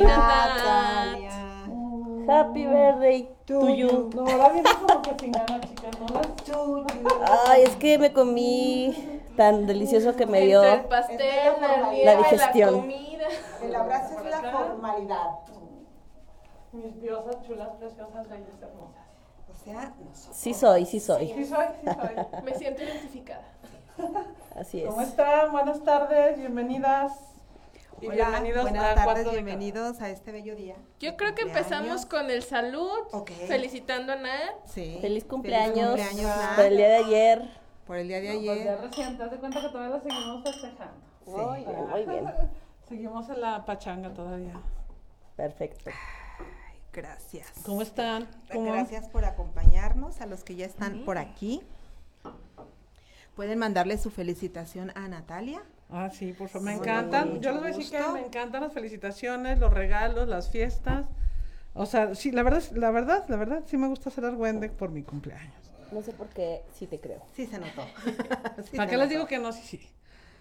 Natalia. Happy birthday to you. No, ahora viene como que sin ganas, chicas, ¿no? Ay, es que me comí tan delicioso que me dio. El pastel, la, La digestión. la comida. El abrazo es la formalidad. Mis diosas chulas, preciosas, bellas, hermosas. O sea, nosotros. Sí soy, sí soy. Sí soy, sí soy. Me siento identificada. Así es. ¿Cómo están? Buenas tardes, bienvenidas. Y Hola, bienvenidos buenas a tardes, Cuatro bienvenidos a este bello día. Yo creo que Cumpleaños. empezamos con el salud, felicitando a Nat. Sí. Feliz cumpleaños, cumpleaños, Nat. por el día de ayer. Por el día de Pues ya ayer. recién, te das de cuenta que todavía la seguimos festejando. Muy bien, muy bien. Seguimos en la pachanga todavía. Perfecto. Gracias. ¿Cómo están? ¿Cómo? Gracias por acompañarnos, a los que ya están por aquí. Pueden mandarle su felicitación a Natalia. Ah, sí, por favor. Me Sí, encantan. Yo les voy a decir que me encantan las felicitaciones, los regalos, las fiestas. O sea, sí, la verdad, la verdad, la verdad, sí me gusta hacer argüende por mi cumpleaños. No sé por qué sí te creo. Sí se notó. Sí ¿Para se qué les digo que no? Sí, sí.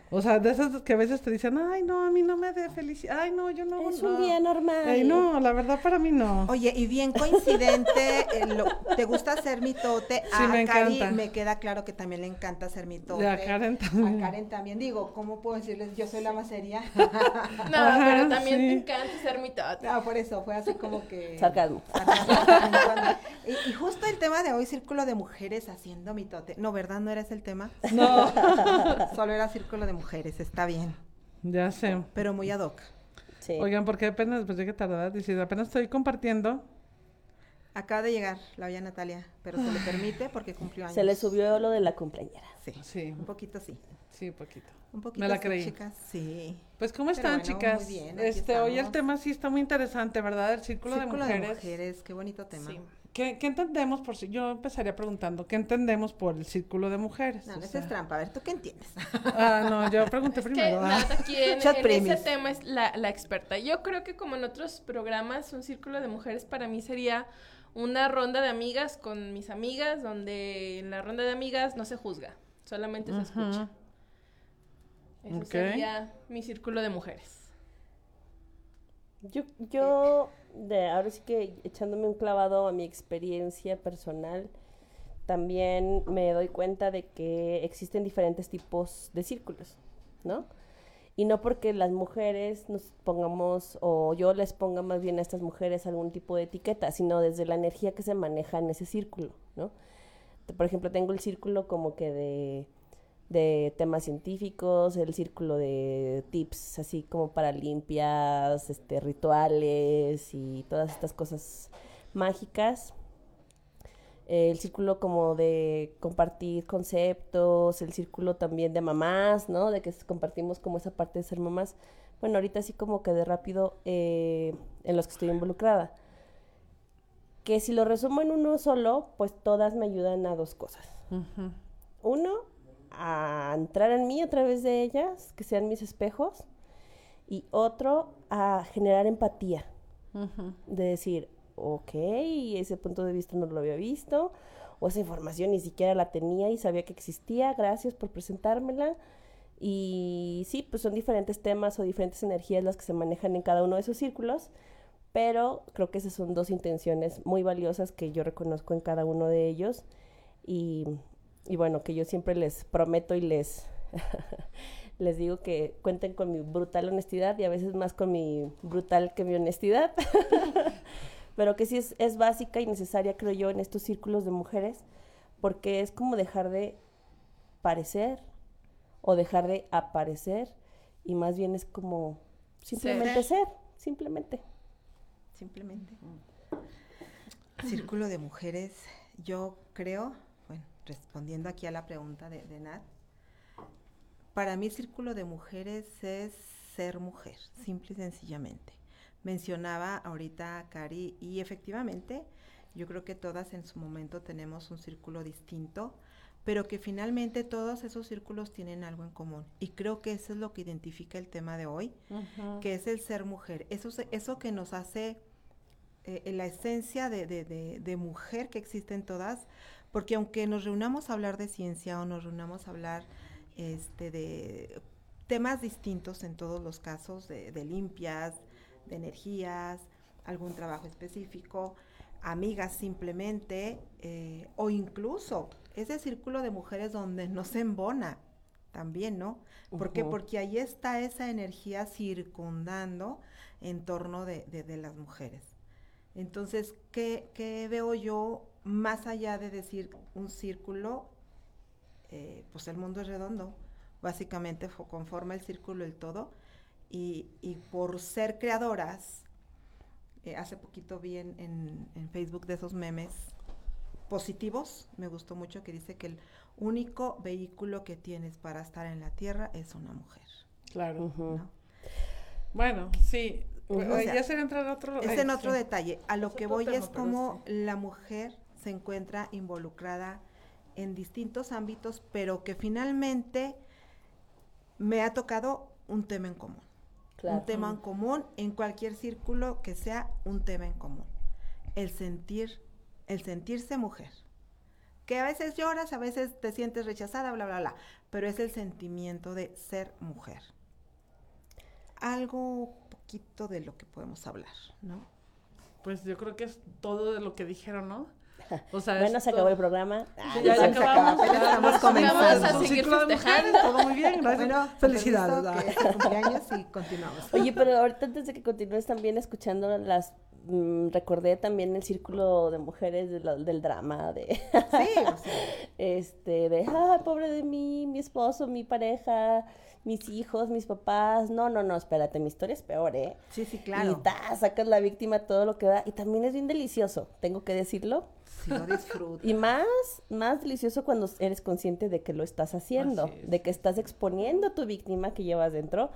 O sea, de esas que a veces te dicen, ay, no, a mí no me dé felicidad. Ay, no, yo no. Es no". un día normal. Ay, no, la verdad para mí no. Oye, y bien coincidente, eh, lo- ¿te gusta hacer mitote? Sí, a me Cari encanta. me queda claro que también le encanta hacer mitote. Y a Karen también. A Karen también. Digo, ¿cómo puedo decirles? Yo soy la más seria. No, Ajá, pero también sí. te encanta ser mitad. No, por eso, fue así como que... Sarcasmo. Y, y justo el tema de hoy, círculo de mujeres haciendo mitote. No, ¿verdad? ¿No era ese el tema? No. Solo era círculo de mujeres, está bien. ya sé. Pero muy ad hoc. Sí. Oigan, porque apenas, pues llegué tarde, dice, apenas estoy compartiendo. Acaba de llegar la olla Natalia, pero se le permite porque cumplió años. Se le subió lo de la cumpleañera. Sí, Sí. un poquito sí. Sí, poquito. Un poquito Me la sí, creí. chicas. Sí. Pues, ¿cómo están, bueno, chicas? muy bien, este, hoy el estamos. tema sí está muy interesante, ¿verdad? El círculo, Círculo de mujeres. qué bonito tema. Sí. ¿Qué, qué entendemos por si- yo empezaría preguntando, ¿qué entendemos por el círculo de mujeres? No, O no, esa sea- es trampa. A ver, ¿tú qué entiendes? Ah, no, yo pregunté Es que primero. ah. Aquí en, Chat en ese tema es la, la experta. Yo creo que como en otros programas, un círculo de mujeres para mí sería una ronda de amigas con mis amigas, donde en la ronda de amigas no se juzga, solamente se escucha. Eso sería mi círculo de mujeres. Yo, yo de, ahora sí que echándome un clavado a mi experiencia personal, también me doy cuenta de que existen diferentes tipos de círculos, ¿no? Y no porque las mujeres nos pongamos, o yo les ponga más bien a estas mujeres algún tipo de etiqueta, sino desde la energía que se maneja en ese círculo, ¿no? Por ejemplo, tengo el círculo como que de, de temas científicos, el círculo de tips, así como para limpias, este, rituales y todas estas cosas mágicas. El círculo como de compartir conceptos, el círculo también de mamás, ¿no? De que compartimos como esa parte de ser mamás. Bueno, ahorita así como que de rápido eh, en los que estoy involucrada. Que si lo resumo en uno solo, pues todas me ayudan a dos cosas. Uno, a entrar en mí a través de ellas, que sean mis espejos. Y otro, a generar empatía. De decir, ok, ese punto de vista no lo había visto, o esa información ni siquiera la tenía y sabía que existía, gracias por presentármela. Y sí, pues son diferentes temas o diferentes energías las que se manejan en cada uno de esos círculos, pero creo que esas son dos intenciones muy valiosas que yo reconozco en cada uno de ellos y, y bueno, que yo siempre les prometo y les, les digo que cuenten con mi brutal honestidad y a veces más con mi brutal que mi honestidad, pero que sí es, es básica y necesaria, creo yo, en estos círculos de mujeres, porque es como dejar de parecer o dejar de aparecer y más bien es como simplemente ser, simplemente. Simplemente. Círculo de mujeres, yo creo, respondiendo aquí a la pregunta de, de Nat, para mí círculo de mujeres es ser mujer, simple y sencillamente. Mencionaba ahorita a Cari y efectivamente yo creo que todas en su momento tenemos un círculo distinto, pero que finalmente todos esos círculos tienen algo en común. Y creo que eso es lo que identifica el tema de hoy, que es el ser mujer. Eso, eso que nos hace eh, la esencia de, de, de, de, mujer que existe en todas, porque aunque nos reunamos a hablar de ciencia o nos reunamos a hablar este, de temas distintos en todos los casos, de, limpias, de energías, algún trabajo específico, amigas simplemente, eh, o incluso ese círculo de mujeres donde no se embona también, ¿no? ¿Por qué? Porque ahí está esa energía circundando en torno de, de, de las mujeres. Entonces, ¿qué, ¿qué, veo yo más allá de decir un círculo? Eh, pues el mundo es redondo, básicamente conforma el círculo el todo, y, y por ser creadoras, eh, hace poquito vi en, en, en Facebook de esos memes positivos, me gustó mucho que dice que el único vehículo que tienes para estar en la tierra es una mujer. Claro. Uh -huh. ¿no? Bueno, sí. Uh -huh. o sea, ya se entra en otro... Es en otro sí. detalle. A lo es que voy tema, es como sí. la mujer se encuentra involucrada en distintos ámbitos, pero que finalmente me ha tocado un tema en común. Claro. Un tema en común en cualquier círculo que sea un tema en común. El sentir el sentirse mujer. Que a veces lloras, a veces te sientes rechazada, bla, bla, bla, pero es el sentimiento de ser mujer. Algo poquito de lo que podemos hablar, ¿no? Pues yo creo que es todo de lo que dijeron, ¿no? O sea, bueno, se acabó el programa. Ah, ya, ya acabamos, ya estamos comenzando. a seguir festejando. Todo muy bien, gracias. Bueno, felicidades. Que cumpleaños y continuamos. Oye, pero ahorita antes de que continúes también escuchando las mmm, recordé también el círculo de mujeres de lo, del drama de sí, o sea. este de ah, pobre de mí, mi esposo, mi pareja, mis hijos, mis papás. No, no, no, espérate, mi historia es peor, ¿eh? Sí, sí, claro. Y ta, sacas la víctima todo lo que da y también es bien delicioso, tengo que decirlo. Sí, lo disfruto. Y más, más delicioso cuando eres consciente de que lo estás haciendo, de que estás exponiendo a tu víctima que llevas dentro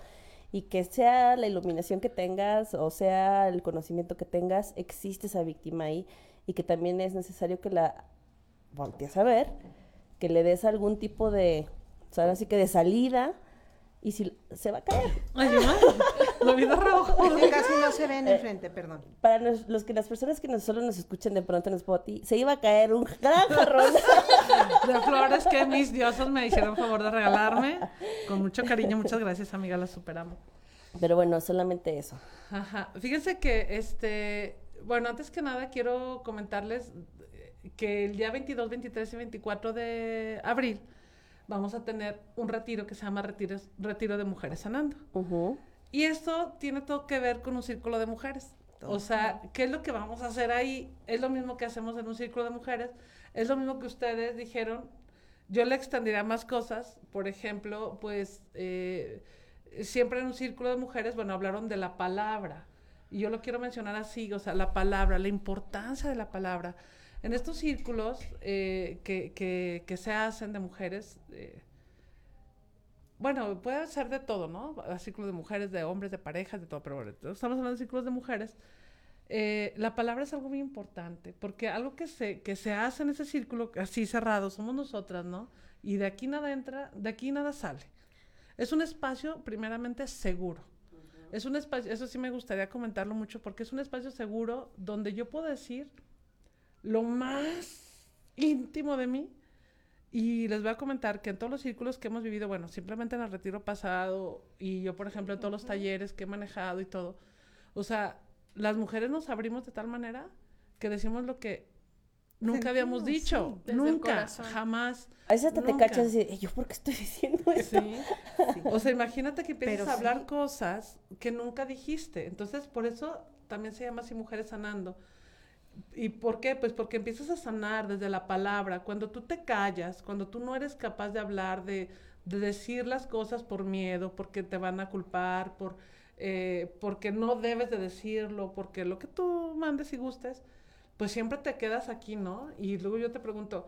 y que sea la iluminación que tengas o sea el conocimiento que tengas, existe esa víctima ahí y que también es necesario que la voltees a ver, que le des algún tipo de, o sea, así que de salida y si se va a caer. Ay, la vida rojo. Casi no se ven enfrente, perdón. Para los, los, que las personas que nos, solo nos escuchan de pronto en Spotify, se iba a caer un gran jarrón de flores que mis diosas me hicieron favor de regalarme. Con mucho cariño, muchas gracias, amiga, la superamos. Pero bueno, solamente eso. Ajá. Fíjense que, este, bueno, antes que nada quiero comentarles que el día 22, 23 y 24 de abril vamos a tener un retiro que se llama Retiro, retiro de Mujeres Sanando. Uh -huh. Y esto tiene todo que ver con un círculo de mujeres. O sea, ¿qué es lo que vamos a hacer ahí? Es lo mismo que hacemos en un círculo de mujeres. Es lo mismo que ustedes dijeron. Yo le extendería más cosas. Por ejemplo, pues eh, siempre en un círculo de mujeres, bueno, hablaron de la palabra. Y yo lo quiero mencionar así, o sea, la palabra, la importancia de la palabra. En estos círculos eh, que, que, que, se hacen de mujeres, eh, bueno, puede ser de todo, ¿no? Círculos de mujeres, de hombres, de parejas, de todo, pero bueno, estamos hablando de círculos de mujeres. Eh, la palabra es algo muy importante, porque algo que se, que se hace en ese círculo así cerrado somos nosotras, ¿no? Y de aquí nada entra, de aquí nada sale. Es un espacio primeramente seguro. Uh -huh. Es un espacio, eso sí me gustaría comentarlo mucho, porque es un espacio seguro donde yo puedo decir lo más íntimo de mí Y les voy a comentar que en todos los círculos que hemos vivido, bueno, simplemente en el retiro pasado y yo, por ejemplo, en todos los talleres que he manejado y todo, o sea, las mujeres nos abrimos de tal manera que decimos lo que nunca habíamos Sentimos, dicho, sí, nunca, jamás. A veces hasta te cachas y dices, ¿yo por qué estoy diciendo eso? Sí. O sea, imagínate que empiezas Pero a hablar sí. cosas que nunca dijiste. Entonces, por eso también se llama así Mujeres Sanando. ¿Y por qué? Pues porque empiezas a sanar desde la palabra. Cuando tú te callas, cuando tú no eres capaz de hablar, de, de decir las cosas por miedo, porque te van a culpar, por, eh, porque no debes de decirlo, porque lo que tú mandes y gustes, pues siempre te quedas aquí, ¿no? Y luego yo te pregunto,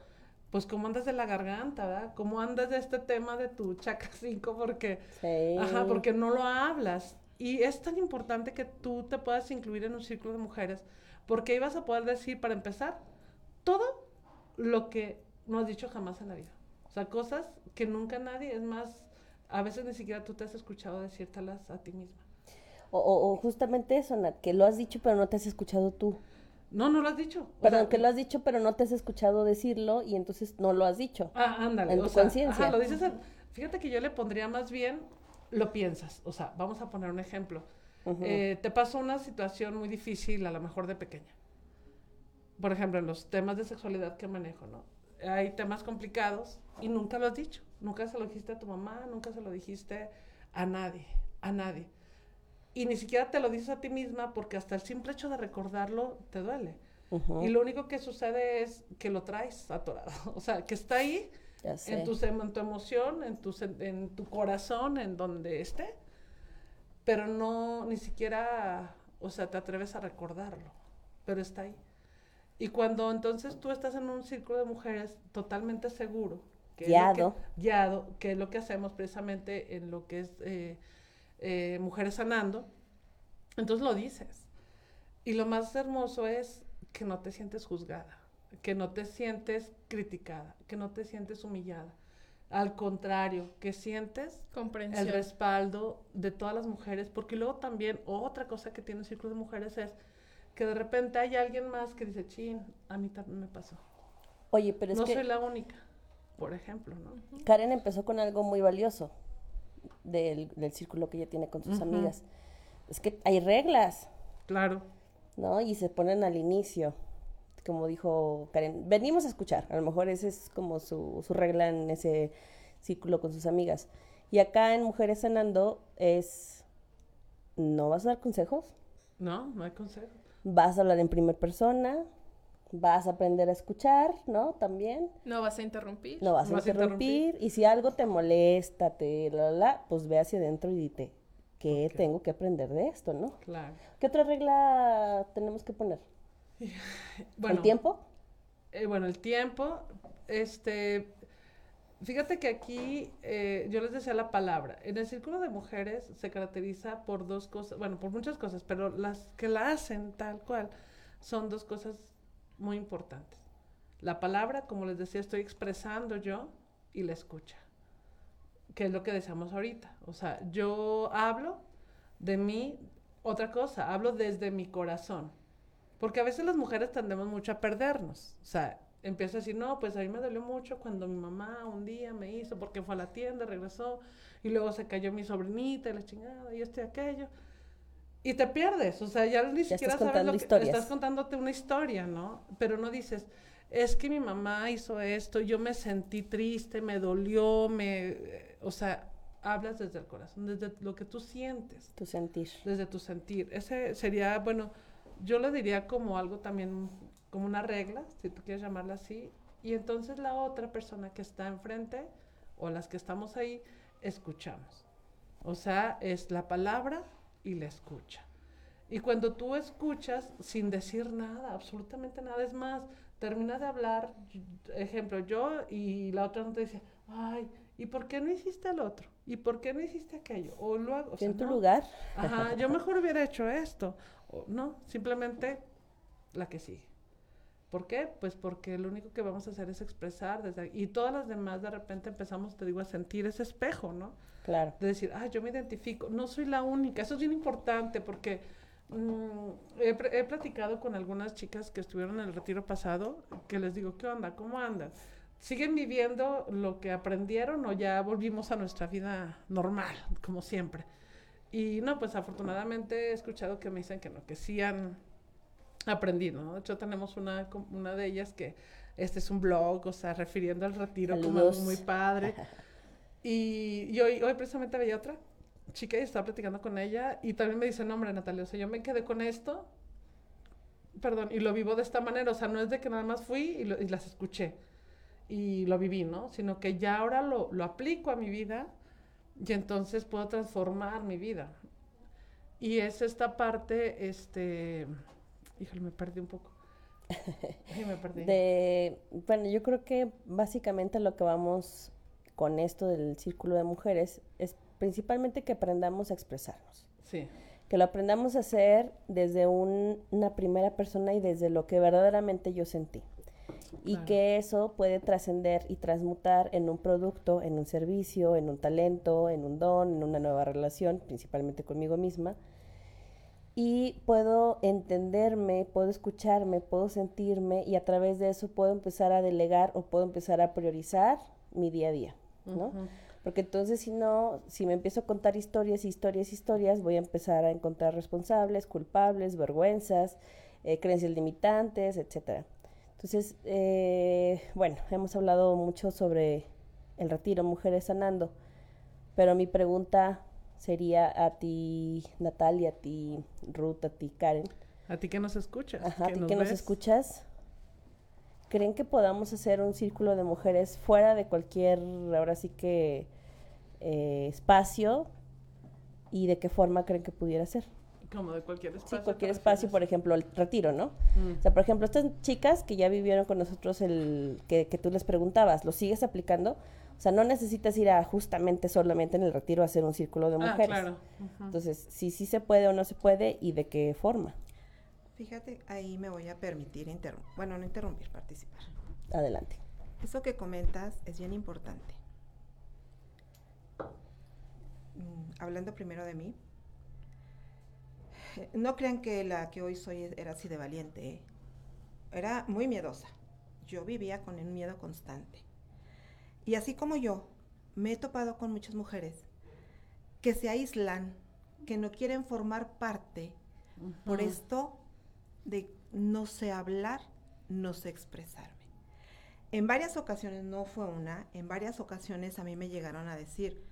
pues cómo andas de la garganta, ¿verdad? ¿Cómo andas de este tema de tu chakra 5? Porque, Sí. ajá, porque no lo hablas. Y es tan importante que tú te puedas incluir en un círculo de mujeres, porque ahí vas a poder decir, para empezar, todo lo que no has dicho jamás en la vida. O sea, cosas que nunca nadie, es más, a veces ni siquiera tú te has escuchado decírtelas a ti misma. O, o- o justamente eso, Nat, que lo has dicho pero no te has escuchado tú. No, no lo has dicho. Perdón, sea, que lo has dicho pero no te has escuchado decirlo y entonces no lo has dicho. Ah, ándale. en tu conciencia. lo dices en- Fíjate que yo le pondría más bien, lo piensas. O sea, vamos a poner un ejemplo. Ujú. Eh, te pasó una situación muy difícil, a lo mejor de pequeña. Por ejemplo, en los temas de sexualidad que manejo, ¿no? Hay temas complicados y nunca lo has dicho. Nunca se lo dijiste a tu mamá, nunca se lo dijiste a nadie, a nadie. Y ni siquiera te lo dices a ti misma porque hasta el simple hecho de recordarlo te duele. Ujú, Y lo único que sucede es que lo traes atorado. O sea, que está ahí en tu, en tu emoción, en tu, en tu corazón, en donde esté, pero no, ni siquiera, o sea, te atreves a recordarlo, pero está ahí. Y cuando entonces tú estás en un círculo de mujeres totalmente seguro, que es Guiado. que, guiado, que es lo que hacemos precisamente en lo que es eh, eh, Mujeres Sanando, entonces lo dices. Y lo más hermoso es que no te sientes juzgada, que no te sientes criticada, que no te sientes humillada. Al contrario, que sientes Comprensión. el respaldo de todas las mujeres, porque luego también otra cosa que tiene el círculo de mujeres es que de repente hay alguien más que dice, chin, a mí también me pasó. Oye, pero es no que soy la única, por ejemplo, ¿no? Karen empezó con algo muy valioso del, del círculo que ella tiene con sus amigas. Es que hay reglas, Claro, ¿no? Y se ponen al inicio. Como dijo Karen, venimos a escuchar. A lo mejor esa es como su, su regla en ese círculo con sus amigas. Y acá en Mujeres Sanando es, no vas a dar consejos, no, no hay consejo. vas a hablar en primera persona, vas a aprender a escuchar, ¿no? También. No vas a interrumpir. No vas a No vas a interrumpir. Y si algo te molesta, te la, la, la, pues ve hacia adentro y dite, ¿qué Ok. tengo que aprender de esto, no? Claro. ¿Qué otra regla tenemos que poner? Bueno, ¿El tiempo? eh, bueno, el tiempo, este, fíjate que aquí eh, yo les decía la palabra. En el círculo de mujeres se caracteriza por dos cosas, bueno, por muchas cosas, pero las que la hacen tal cual son dos cosas muy importantes. La palabra, como les decía, estoy expresando yo y la escucha, que es lo que decíamos ahorita. O sea, yo hablo de mí, otra cosa, hablo desde mi corazón. Porque a veces las mujeres tendemos mucho a perdernos. O sea, empiezo a decir, no, pues a mí me dolió mucho cuando mi mamá un día me hizo porque fue a la tienda, regresó, y luego se cayó mi sobrinita y la chingada, y esto y aquello. Y te pierdes, o sea, ya ni Ya siquiera estás sabes contando lo que historias. estás contándote una historia, ¿no? Pero no dices, es que mi mamá hizo esto, yo me sentí triste, me dolió, me, eh, o sea, hablas desde el corazón, desde lo que tú sientes Tu sentir. desde tu sentir. Ese sería, bueno, yo lo diría como algo también, como una regla, si tú quieres llamarla así. Y entonces la otra persona que está enfrente o las que estamos ahí, escuchamos. O sea, es la palabra y la escucha. Y cuando tú escuchas sin decir nada, absolutamente nada, es más, termina de hablar, ejemplo, yo y la otra no te dice, ay, ¿y por qué no hiciste el otro? ¿Y por qué no hiciste aquello? O luego, o sea, en tu no. lugar. Ajá, yo mejor hubiera hecho esto. O, no, simplemente la que sigue. ¿Por qué? Pues porque lo único que vamos a hacer es expresar desde. Y todas las demás de repente empezamos, te digo, a sentir ese espejo, ¿no? Claro. De decir, ah, yo me identifico, no soy la única. Eso es bien importante porque mm, he, he platicado con algunas chicas que estuvieron en el retiro pasado, que les digo, ¿qué onda? ¿Cómo andan? ¿siguen viviendo lo que aprendieron o ya volvimos a nuestra vida normal, como siempre? Y no, pues afortunadamente he escuchado que me dicen que no, que sí han aprendido, ¿no? De hecho, tenemos una, una de ellas que este es un blog, o sea, refiriendo al retiro como algo muy padre. Y, y hoy, hoy precisamente veía otra chica y estaba platicando con ella y también me dice, no, hombre, Natalia, o sea, yo me quedé con esto, perdón, y lo vivo de esta manera, o sea, no es de que nada más fui y, lo- y las escuché y lo viví, ¿no? Sino que ya ahora lo, lo aplico a mi vida y entonces puedo transformar mi vida. Y es esta parte, este, híjole, me perdí un poco. Sí, me perdí. De, bueno, yo creo que básicamente lo que vamos con esto del círculo de mujeres es principalmente que aprendamos a expresarnos, Sí, que lo aprendamos a hacer desde un- una primera persona y desde lo que verdaderamente yo sentí. Y Claro. que eso puede trascender y transmutar en un producto, en un servicio, en un talento, en un don, en una nueva relación, principalmente conmigo misma. Y puedo entenderme, puedo escucharme, puedo sentirme y a través de eso puedo empezar a delegar o puedo empezar a priorizar mi día a día, ¿no? Porque entonces si no, si me empiezo a contar historias, historias, historias, voy a empezar a encontrar responsables, culpables, vergüenzas, eh, creencias limitantes, etcétera. Entonces, eh, bueno, hemos hablado mucho sobre el retiro Mujeres Sanando, pero mi pregunta sería a ti, Natalia, a ti, Ruth, a ti, Karen. A ti que nos escuchas. Ajá, a ti nos que nos escuchas, ¿creen que podamos hacer un círculo de mujeres fuera de cualquier, ahora sí que, eh, espacio? ¿Y de qué forma creen que pudiera ser? Como de cualquier espacio. Sí, cualquier ¿te espacio, por ejemplo, el retiro, ¿no? Mm. O sea, por ejemplo, estas chicas que ya vivieron con nosotros el que, que tú les preguntabas, ¿lo sigues aplicando? O sea, no necesitas ir a justamente solamente en el retiro a hacer un círculo de Ah, mujeres. claro. Ujú. Entonces, si sí se puede o no se puede y de qué forma. Fíjate, ahí me voy a permitir interrumpir, bueno, no interrumpir, participar. Adelante. Eso que comentas es bien importante. Mm, hablando primero de mí, no crean que la que hoy soy e- era así de valiente. ¿eh? Era muy miedosa. Yo vivía con un miedo constante. Y así como yo, me he topado con muchas mujeres que se aíslan, que no quieren formar parte por esto de no sé hablar, no sé expresarme. En varias ocasiones, no fue una, en varias ocasiones a mí me llegaron a decir,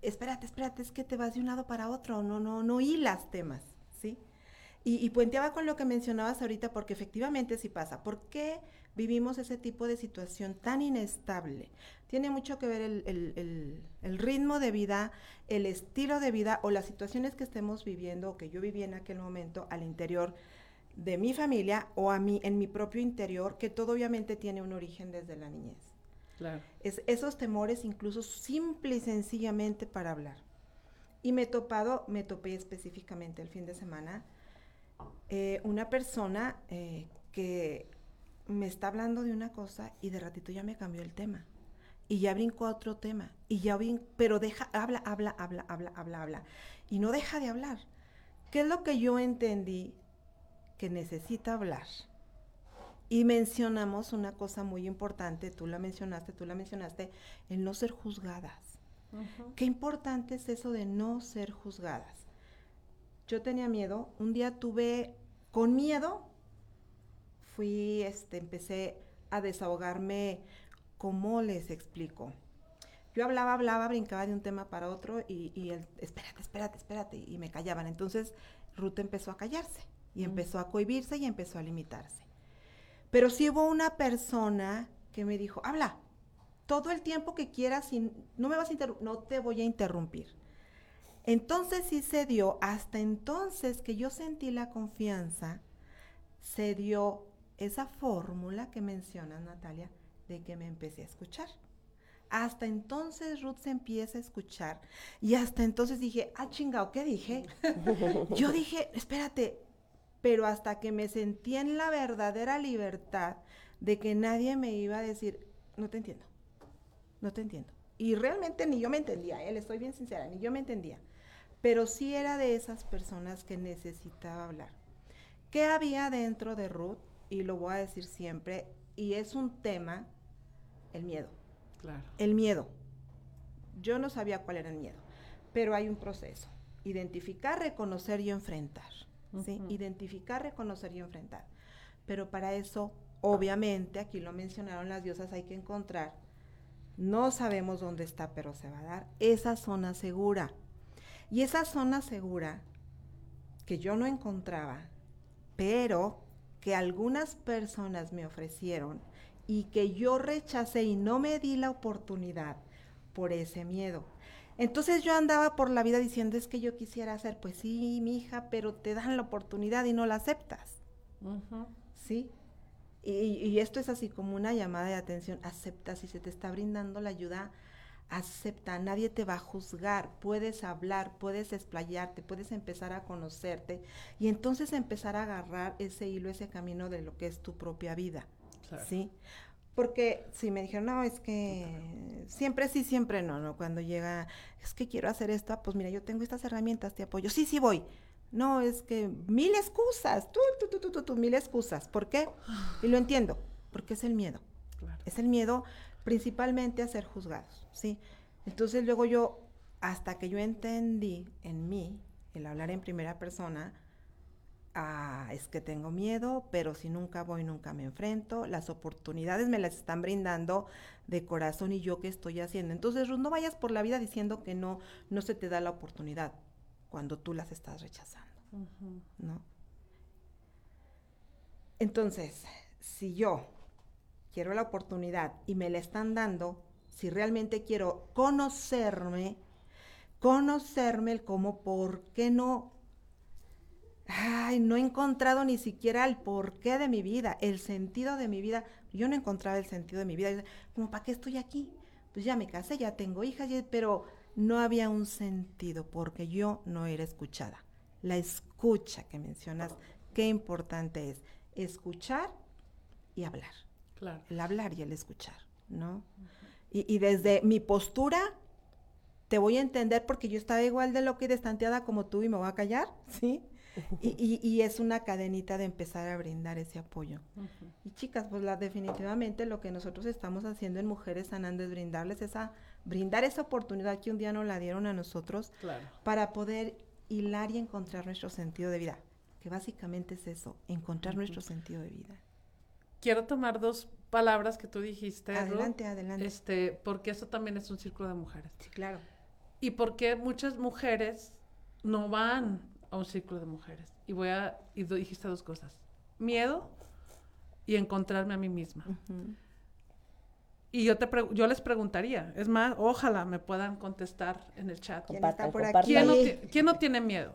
espérate, espérate, es que te vas de un lado para otro, no, no, no hilas temas, ¿sí? Y, y puenteaba con lo que mencionabas ahorita porque efectivamente sí pasa. ¿Por qué vivimos ese tipo de situación tan inestable? Tiene mucho que ver el, el- el- el ritmo de vida, el estilo de vida o las situaciones que estemos viviendo o que yo viví en aquel momento al interior de mi familia o a mí en mi propio interior, que todo obviamente tiene un origen desde la niñez. Claro. Es esos temores incluso simple y sencillamente para hablar. Y me he topado, me topé específicamente el fin de semana, eh, una persona eh, que me está hablando de una cosa y de ratito ya me cambió el tema. Y ya brincó a otro tema. Y ya brin- pero deja, habla, habla, habla, habla, habla, habla. Y no deja de hablar. ¿Qué es lo que yo entendí que necesita hablar? Y mencionamos una cosa muy importante, tú la mencionaste, tú la mencionaste, el no ser juzgadas. Qué importante es eso de no ser juzgadas. Yo tenía miedo, un día tuve con miedo, fui, este, empecé a desahogarme, ¿cómo les explico? Yo hablaba, hablaba, brincaba de un tema para otro y, y él, espérate, espérate, espérate, y me callaban. Entonces Ruth empezó a callarse y empezó a cohibirse y empezó a limitarse. Pero sí hubo una persona que me dijo, habla, todo el tiempo que quieras, no me vas a interrumpir, no te voy a interrumpir. Entonces sí se dio, hasta entonces que yo sentí la confianza, se dio esa fórmula que menciona Natalia de que me empecé a escuchar. Hasta entonces Ruth se empieza a escuchar y hasta entonces dije, ah, chingao, ¿qué dije? Yo dije, espérate, pero hasta que me sentí en la verdadera libertad de que nadie me iba a decir, no te entiendo, no te entiendo. Y realmente ni yo me entendía, él, estoy bien sincera, ni yo me entendía. Pero sí era de esas personas que necesitaba hablar. ¿Qué había dentro de Ruth? Y lo voy a decir siempre, y es un tema El miedo. Claro. El miedo. Yo no sabía cuál era el miedo, pero hay un proceso. Identificar, reconocer y enfrentar. Identificar, reconocer y enfrentar. Pero para eso, obviamente, aquí lo mencionaron las diosas, hay que encontrar, no sabemos dónde está, pero se va a dar, esa zona segura. Y esa zona segura que yo no encontraba, pero que algunas personas me ofrecieron y que yo rechacé y no me di la oportunidad por ese miedo. Entonces yo andaba por la vida diciendo es que yo quisiera hacer, pues sí, mi hija, pero te dan la oportunidad y no la aceptas. ¿sí? Y, y esto es así como una llamada de atención, acepta, si se te está brindando la ayuda, acepta, nadie te va a juzgar, puedes hablar, puedes explayarte, puedes empezar a conocerte y entonces empezar a agarrar ese hilo, ese camino de lo que es tu propia vida, Claro. ¿sí? Porque si me dijeron, no, es que siempre sí, siempre no, ¿no? Cuando llega, es que quiero hacer esto, ah, pues mira, yo tengo estas herramientas, te apoyo, sí, sí voy. No, es que mil excusas, tú, tú, tú, tú, tú, tú, mil excusas. ¿Por qué? Y lo entiendo, porque es el miedo. Claro. Es el miedo principalmente a ser juzgados, ¿sí? Entonces luego yo, hasta que yo entendí en mí, el hablar en primera persona, ah, es que tengo miedo, pero si nunca voy, nunca me enfrento, las oportunidades me las están brindando de corazón y yo qué estoy haciendo. Entonces, Ruth, no vayas por la vida diciendo que no, no se te da la oportunidad cuando tú las estás rechazando. ¿no? Entonces, si yo quiero la oportunidad y me la están dando, si realmente quiero conocerme, conocerme el cómo, por qué no, ay, no he encontrado ni siquiera el porqué de mi vida, el sentido de mi vida. Yo no encontraba el sentido de mi vida. Como, ¿para qué estoy aquí? Pues ya me casé, ya tengo hijas, pero no había un sentido porque yo no era escuchada. La escucha que mencionas, qué importante es escuchar y hablar. Claro. El hablar y el escuchar, ¿no? y, y desde mi postura te voy a entender porque yo estaba igual de loca y destanteada como tú y me voy a callar, ¿sí? Y, y- y es una cadenita de empezar a brindar ese apoyo. Y chicas, pues la, definitivamente lo que nosotros estamos haciendo en Mujeres Sanando es brindarles esa, brindar esa oportunidad que un día nos la dieron a nosotros Claro. para poder hilar y encontrar nuestro sentido de vida. Que básicamente es eso, encontrar nuestro sentido de vida. Quiero tomar dos palabras que tú dijiste. Ruth, Adelante, adelante. Este, porque eso también es un círculo de mujeres. Sí, claro. Y porque muchas mujeres no van a un círculo de mujeres. Y voy a, y dijiste dos cosas. Miedo y encontrarme a mí misma. Ujú. Y yo te pregu- yo les preguntaría, es más, ojalá me puedan contestar en el chat. ¿Quién está por aquí? compartan. ¿Quién no, quién no tiene miedo?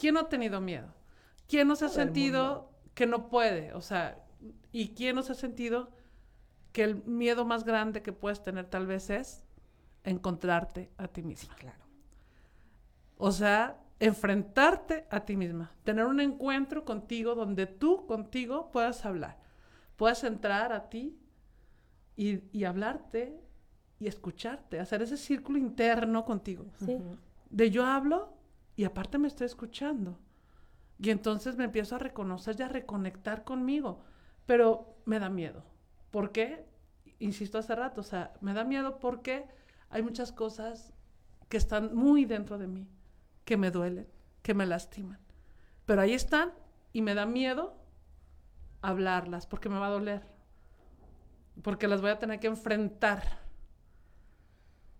¿Quién no ha tenido miedo? ¿Quién no se ha sentido que no puede? O sea, ¿y quién no se ha sentido que el miedo más grande que puedes tener tal vez es encontrarte a ti misma? Claro. O sea, enfrentarte a ti misma, tener un encuentro contigo donde tú contigo puedas hablar, puedas entrar a ti y, y hablarte y escucharte, hacer ese círculo interno contigo Sí. de yo hablo y aparte me estoy escuchando. Y entonces me empiezo a reconocer y a reconectar conmigo. Pero me da miedo. ¿Por qué? Insisto hace rato, o sea, me da miedo porque hay muchas cosas que están muy dentro de mí, que me duelen, que me lastiman. Pero ahí están y me da miedo hablarlas porque me va a doler. Porque las voy a tener que enfrentar.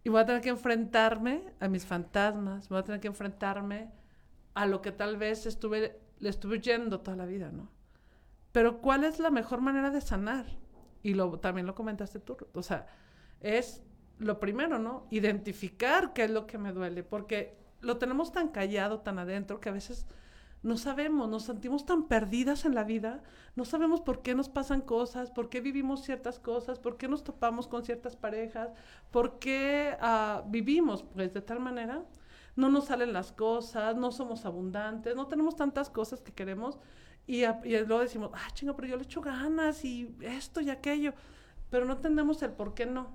Y voy a tener que enfrentarme a mis fantasmas, voy a tener que enfrentarme a lo que tal vez estuve, le estuve huyendo toda la vida, ¿no? Pero ¿cuál es la mejor manera de sanar? Y lo, también lo comentaste tú, o sea, es lo primero, ¿no? Identificar qué es lo que me duele, porque lo tenemos tan callado, tan adentro, que a veces no sabemos, nos sentimos tan perdidas en la vida, no sabemos por qué nos pasan cosas, por qué vivimos ciertas cosas, por qué nos topamos con ciertas parejas, por qué ah, vivimos pues de tal manera, no nos salen las cosas, no somos abundantes, no tenemos tantas cosas que queremos y, y luego decimos, ah, chinga, pero yo le echo ganas y esto y aquello, pero no entendemos el por qué no.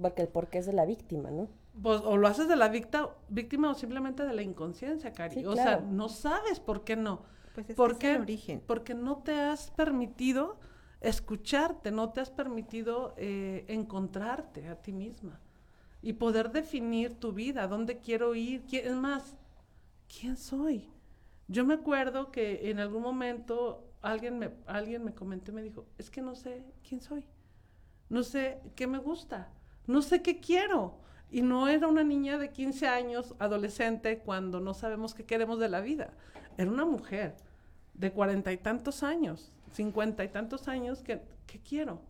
Porque el porqué es de la víctima, ¿no? Pues, o lo haces de la víctima o simplemente de la inconsciencia, Cari. Sí, o sea, no sabes por qué no. Pues ese ¿Por es qué? el origen. Porque no te has permitido escucharte, no te has permitido eh, encontrarte a ti misma y poder definir tu vida, dónde quiero ir, es más, ¿quién soy? Yo me acuerdo que en algún momento alguien me, alguien me comentó y me dijo, es que no sé quién soy, no sé qué me gusta, no sé qué quiero. Y no era una niña de 15 años, adolescente, cuando no sabemos qué queremos de la vida. Era una mujer de cuarenta y tantos años, cincuenta y tantos años, que, ¿qué quiero?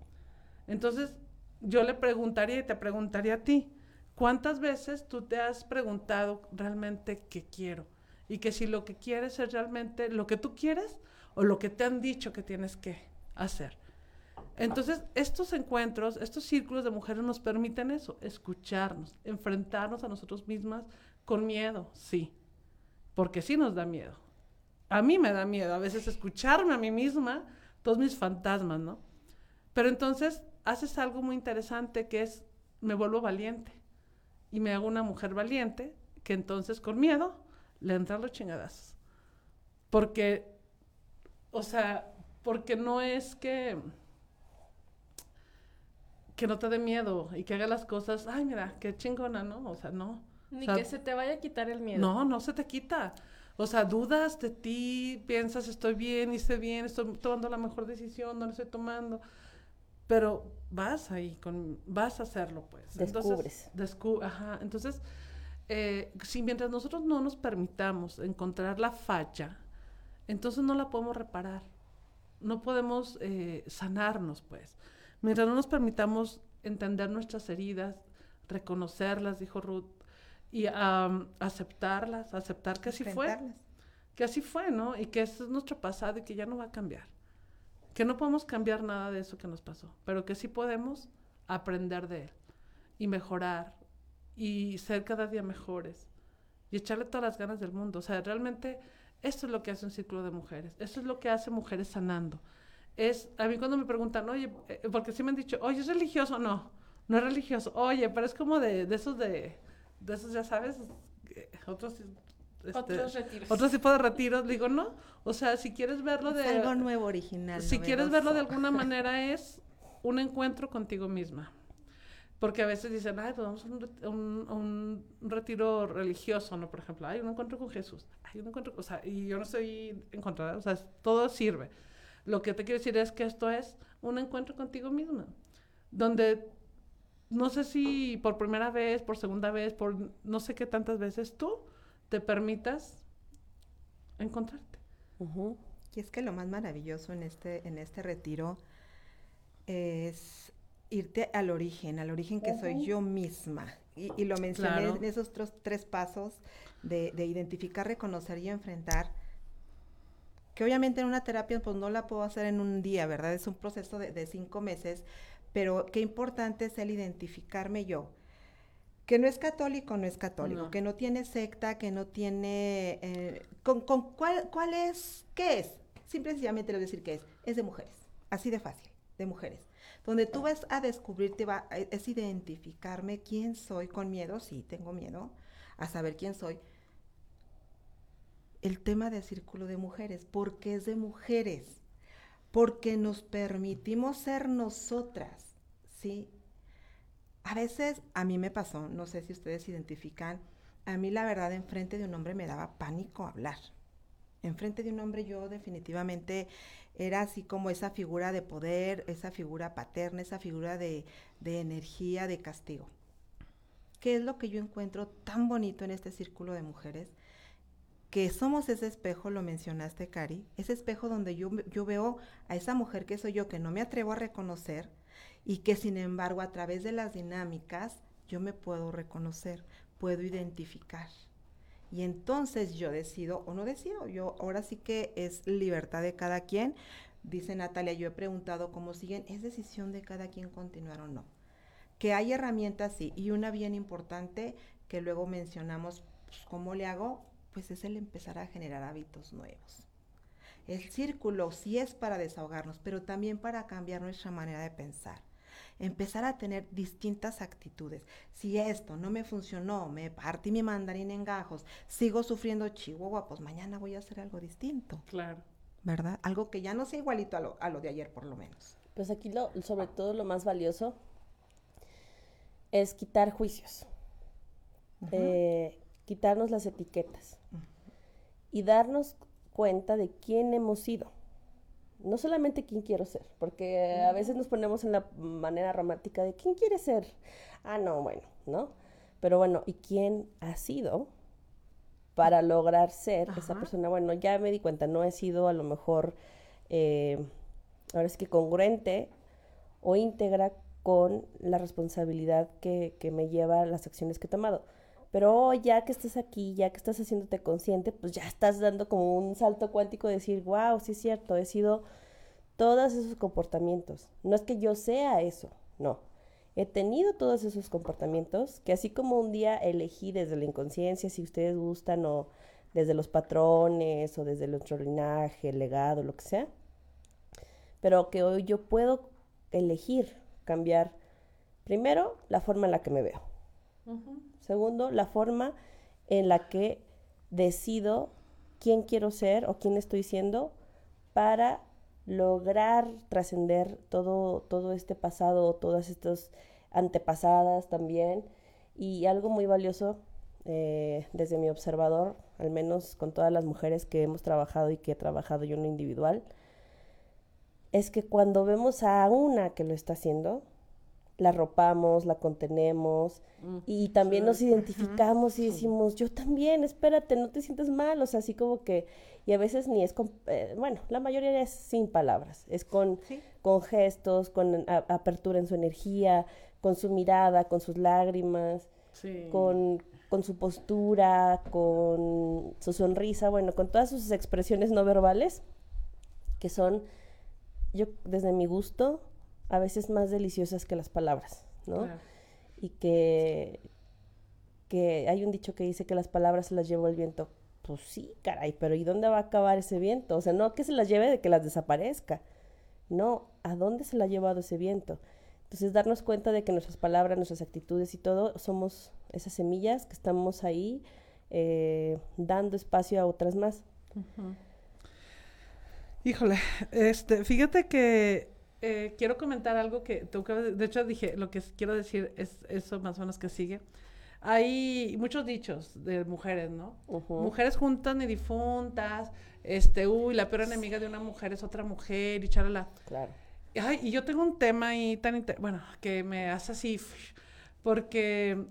Entonces, yo le preguntaría y te preguntaría a ti, ¿cuántas veces tú te has preguntado realmente qué quiero? Y que si lo que quieres es realmente lo que tú quieres o lo que te han dicho que tienes que hacer. Entonces, estos encuentros, estos círculos de mujeres nos permiten eso, escucharnos, enfrentarnos a nosotros mismas con miedo, sí, porque sí nos da miedo. A mí me da miedo a veces escucharme a mí misma, todos mis fantasmas, ¿no? Pero entonces haces algo muy interesante que es, me vuelvo valiente y me hago una mujer valiente que entonces con miedo le entran los chingadazos. Porque, o sea, porque no es que que no te dé miedo y que haga las cosas, ay, mira, qué chingona, ¿no? O sea, no. Ni que se te vaya a quitar el miedo. No, no se te quita. O sea, dudas de ti, piensas, estoy bien, hice bien, estoy tomando la mejor decisión, no lo estoy tomando. Pero vas ahí, con, vas a hacerlo, pues. Descubres. Entonces, ajá. Entonces, eh, si mientras nosotros no nos permitamos encontrar la falla, entonces no la podemos reparar. No podemos eh, sanarnos, pues. Mientras no nos permitamos entender nuestras heridas, reconocerlas, dijo Ruth, y aceptarlas, aceptar que así fue. Que así fue, ¿no? Y que ese es nuestro pasado y que ya no va a cambiar. Que no podemos cambiar nada de eso que nos pasó, pero que sí podemos aprender de él y mejorar y ser cada día mejores y echarle todas las ganas del mundo. O sea, realmente esto es lo que hace un círculo de mujeres. Eso es lo que hace mujeres sanando. Es, a mí cuando me preguntan, oye, eh, porque sí me han dicho, oye, ¿es religioso? No, no es religioso. Oye, pero es como de, de esos de de esos, ya sabes, otros... Este, otros retiros. Otro tipo de retiros. Digo, no. O sea, si quieres verlo de... algo nuevo, original. Si quieres verlo de alguna manera es un encuentro contigo misma. Porque a veces dicen, ay, pues vamos a un, un, retiro religioso, ¿no? Por ejemplo, hay un encuentro con Jesús, hay un encuentro, o sea, y yo no estoy en contra, o sea, todo sirve. Lo que te quiero decir es que esto es un encuentro contigo misma, donde no sé si por primera vez, por segunda vez, por no sé qué tantas veces tú te permitas encontrarte. Y es que lo más maravilloso en este, en este retiro es irte al origen, al origen que soy yo misma. Y, lo mencioné en esos tres pasos de, identificar, reconocer y enfrentar que obviamente en una terapia pues no la puedo hacer en un día, ¿verdad? Es un proceso de, de cinco meses, pero qué importante es el identificarme yo. Que no es católico, no es católico, que no tiene secta, que no tiene... Eh, con, cuál, ¿Cuál es? ¿Qué es? Simple y sencillamente le voy a decir qué es. Es de mujeres, así de fácil, de mujeres. Donde tú vas a descubrirte, va, es identificarme quién soy con miedo, sí, tengo miedo a saber quién soy. El tema del círculo de mujeres, porque es de mujeres, porque nos permitimos ser nosotras ¿sí? A veces a mí me pasó, no sé si ustedes identifican, a mí la verdad enfrente de un hombre me daba pánico hablar. Enfrente de un hombre yo definitivamente era así como esa figura de poder, esa figura paterna, esa figura de, de energía, de castigo. ¿Qué es lo que yo encuentro tan bonito en este círculo de mujeres? Que somos ese espejo, lo mencionaste, Cari, ese espejo donde yo, yo, veo a esa mujer que soy yo, que no me atrevo a reconocer, y que sin embargo a través de las dinámicas yo me puedo reconocer, puedo identificar. Y entonces yo decido o no decido, yo ahora sí que es libertad de cada quien. Dice Natalia, yo he preguntado cómo siguen, es decisión de cada quien continuar o no. Que hay herramientas, sí, y una bien importante que luego mencionamos, pues, ¿cómo le hago? Pues es el empezar a generar hábitos nuevos. El círculo sí es para desahogarnos, pero también para cambiar nuestra manera de pensar empezar a tener distintas actitudes. Si esto no me funcionó, me partí mi mandarín en gajos, sigo sufriendo chihuahua, pues mañana voy a hacer algo distinto. Claro. ¿verdad? Algo que ya no sea igualito a lo, a lo de ayer, por lo menos. Pues aquí lo, sobre todo lo más valioso es quitar juicios, eh, quitarnos las etiquetas y darnos cuenta de quién hemos sido. No solamente quién quiero ser, porque a veces nos ponemos en la manera romántica de quién quiere ser. Ah, no, bueno, ¿no? Pero bueno, ¿y quién ha sido para lograr ser esa persona? Bueno, ya me di cuenta, no he sido a lo mejor, eh, ahora es que congruente o íntegra con la responsabilidad que, que me lleva a las acciones que he tomado. Pero ya que estás aquí, ya que estás haciéndote consciente, pues ya estás dando como un salto cuántico de decir, wow, sí es cierto, he sido todos esos comportamientos. No es que yo sea eso, no. He tenido todos esos comportamientos que así como un día elegí desde la inconsciencia, si ustedes gustan, o desde los patrones, o desde el linaje, legado, lo que sea, pero que hoy yo puedo elegir cambiar primero la forma en la que me veo. Segundo, la forma en la que decido quién quiero ser o quién estoy siendo para lograr trascender todo, todo este pasado, todas estas antepasadas también. Y algo muy valioso eh, desde mi observador, al menos con todas las mujeres que hemos trabajado y que he trabajado yo en lo individual, es que cuando vemos a una que lo está haciendo, la arropamos, la contenemos mm, y también nos identificamos y decimos, yo también, espérate, no te sientes mal, o sea, así como que, y a veces ni es con, eh, bueno, la mayoría es sin palabras, es con, con gestos, con apertura en su energía, con su mirada, con sus lágrimas, con, con su postura, con su sonrisa, bueno, con todas sus expresiones no verbales, que son, yo desde mi gusto, a veces más deliciosas que las palabras, ¿no? Y que, que hay un dicho que dice que las palabras se las llevó el viento. Pues sí, caray, pero ¿y dónde va a acabar ese viento? O sea, no que se las lleve de que las desaparezca. No, ¿a dónde se la ha llevado ese viento? Entonces, darnos cuenta de que nuestras palabras, nuestras actitudes y todo somos esas semillas que estamos ahí eh, dando espacio a otras más. Híjole, este, fíjate que eh, quiero comentar algo que, de hecho dije, lo que quiero decir es eso más o menos que sigue. Hay muchos dichos de mujeres, ¿no? Mujeres juntas ni difuntas, este, uy, la peor enemiga de una mujer es otra mujer y charala. Claro. Ay, y yo tengo un tema ahí tan, bueno, que me hace así, porque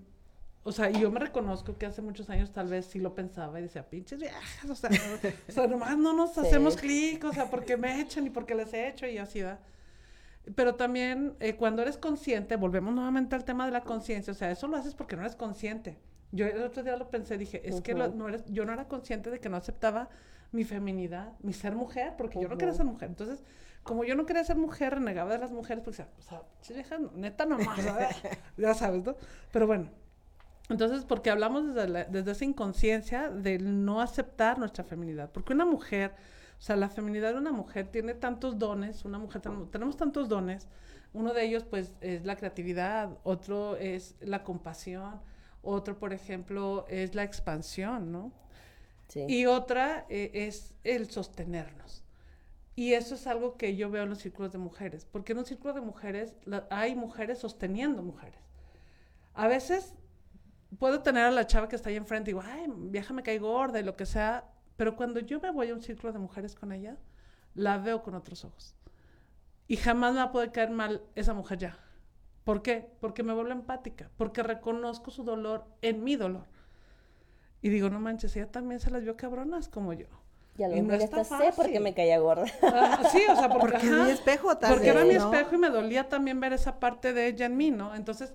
o sea, yo me reconozco que hace muchos años tal vez sí lo pensaba y decía, pinches viejas, o sea, o sea nomás no nos hacemos clic, o sea, porque me echan y porque les he hecho y así va. Pero también eh, cuando eres consciente, volvemos nuevamente al tema de la conciencia, o sea, eso lo haces porque no eres consciente. Yo el otro día lo pensé, dije, es que no eres, yo no era consciente de que no aceptaba mi feminidad, mi ser mujer, porque yo no quería ser mujer. Entonces, como yo no quería ser mujer, renegaba de las mujeres, pues, o sea, vieja, neta nomás, ya sabes, ¿no? Pero bueno, entonces, porque hablamos desde, desde esa inconsciencia del no aceptar nuestra feminidad, porque una mujer o sea, la feminidad de una mujer tiene tantos dones, una mujer tenemos tantos dones. Uno de ellos, pues, es la creatividad, otro es la compasión, otro, por ejemplo, es la expansión, ¿no? Sí. Y otra eh, es el sostenernos. Y eso es algo que yo veo en los círculos de mujeres, porque en un círculo de mujeres hay mujeres sosteniendo mujeres. A veces puedo tener a la chava que está ahí enfrente y digo, ay, vieja me cae gorda y lo que sea, pero cuando yo me voy a un círculo de mujeres con ella, la veo con otros ojos. Y jamás me va a poder caer mal esa mujer ya. ¿Por qué? Porque me vuelvo empática, porque reconozco su dolor en mi dolor. Y digo, no manches, ella también se las vio cabronas como yo. Y a lo mejor no sé porque me caía gorda. Ah, sí, o sea, porque, porque mi espejo tal Porque era mi espejo y me dolía también ver esa parte de ella en mí, ¿no? Entonces,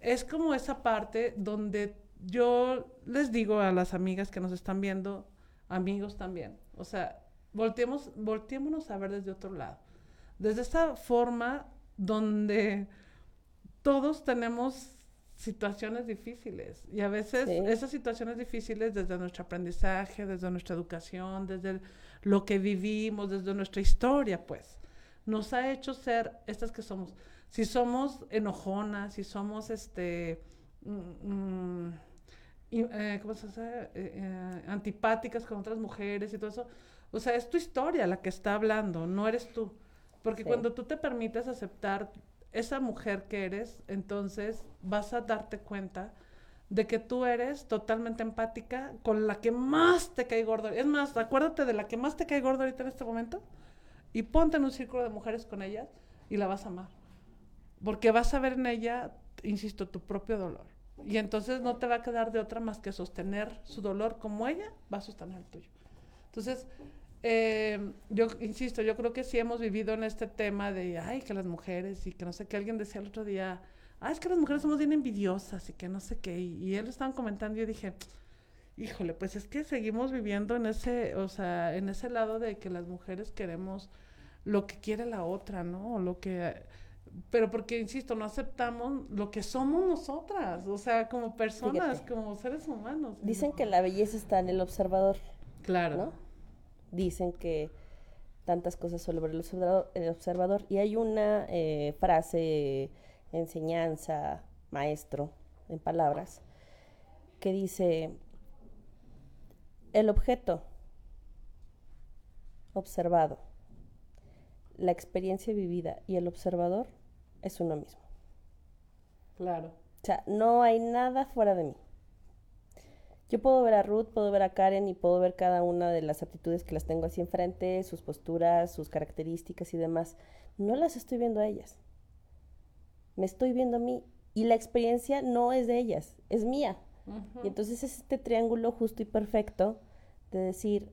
es como esa parte donde yo les digo a las amigas que nos están viendo, amigos también. O sea, volteemos, volteémonos a ver desde otro lado. Desde esta forma donde todos tenemos situaciones difíciles y a veces esas situaciones difíciles desde nuestro aprendizaje, desde nuestra educación, desde lo que vivimos, desde nuestra historia, pues, nos ha hecho ser estas que somos. Si somos enojonas, si somos este... Mm, mm, y, eh, ¿cómo se dice? Eh, eh, antipáticas con otras mujeres y todo eso. O sea, es tu historia la que está hablando, no eres tú. Porque Sí. cuando tú te permites aceptar esa mujer que eres, entonces vas a darte cuenta de que tú eres totalmente empática con la que más te cae gordo. Es más, acuérdate de la que más te cae gordo ahorita en este momento y ponte en un círculo de mujeres con ellas y la vas a amar. Porque vas a ver en ella, insisto, tu propio dolor. Y entonces no te va a quedar de otra más que sostener su dolor como ella va a sostener el tuyo. Entonces, eh, yo insisto, yo creo que sí hemos vivido en este tema de, ay, que las mujeres y que no sé qué. Alguien decía el otro día, ay, es que las mujeres somos bien envidiosas y que no sé qué. Y, y él estaban comentando y yo dije, híjole, pues es que seguimos viviendo en ese, o sea, en ese lado de que las mujeres queremos lo que quiere la otra, ¿no? O lo que pero porque insisto, no aceptamos lo que somos nosotras, o sea, como personas, Fíjate. como seres humanos. Dicen que la belleza está en el observador, claro. ¿no? Dicen que tantas cosas sobre el observador, el observador. y hay una eh, frase, enseñanza, maestro, en palabras, que dice, el objeto observado, la experiencia vivida y el observador es uno mismo. Claro. O sea, no hay nada fuera de mí. Yo puedo ver a Ruth, puedo ver a Karen y puedo ver cada una de las aptitudes que las tengo así enfrente, sus posturas, sus características y demás. No las estoy viendo a ellas. Me estoy viendo a mí. Y la experiencia no es de ellas, es mía. Y entonces es este triángulo justo y perfecto de decir,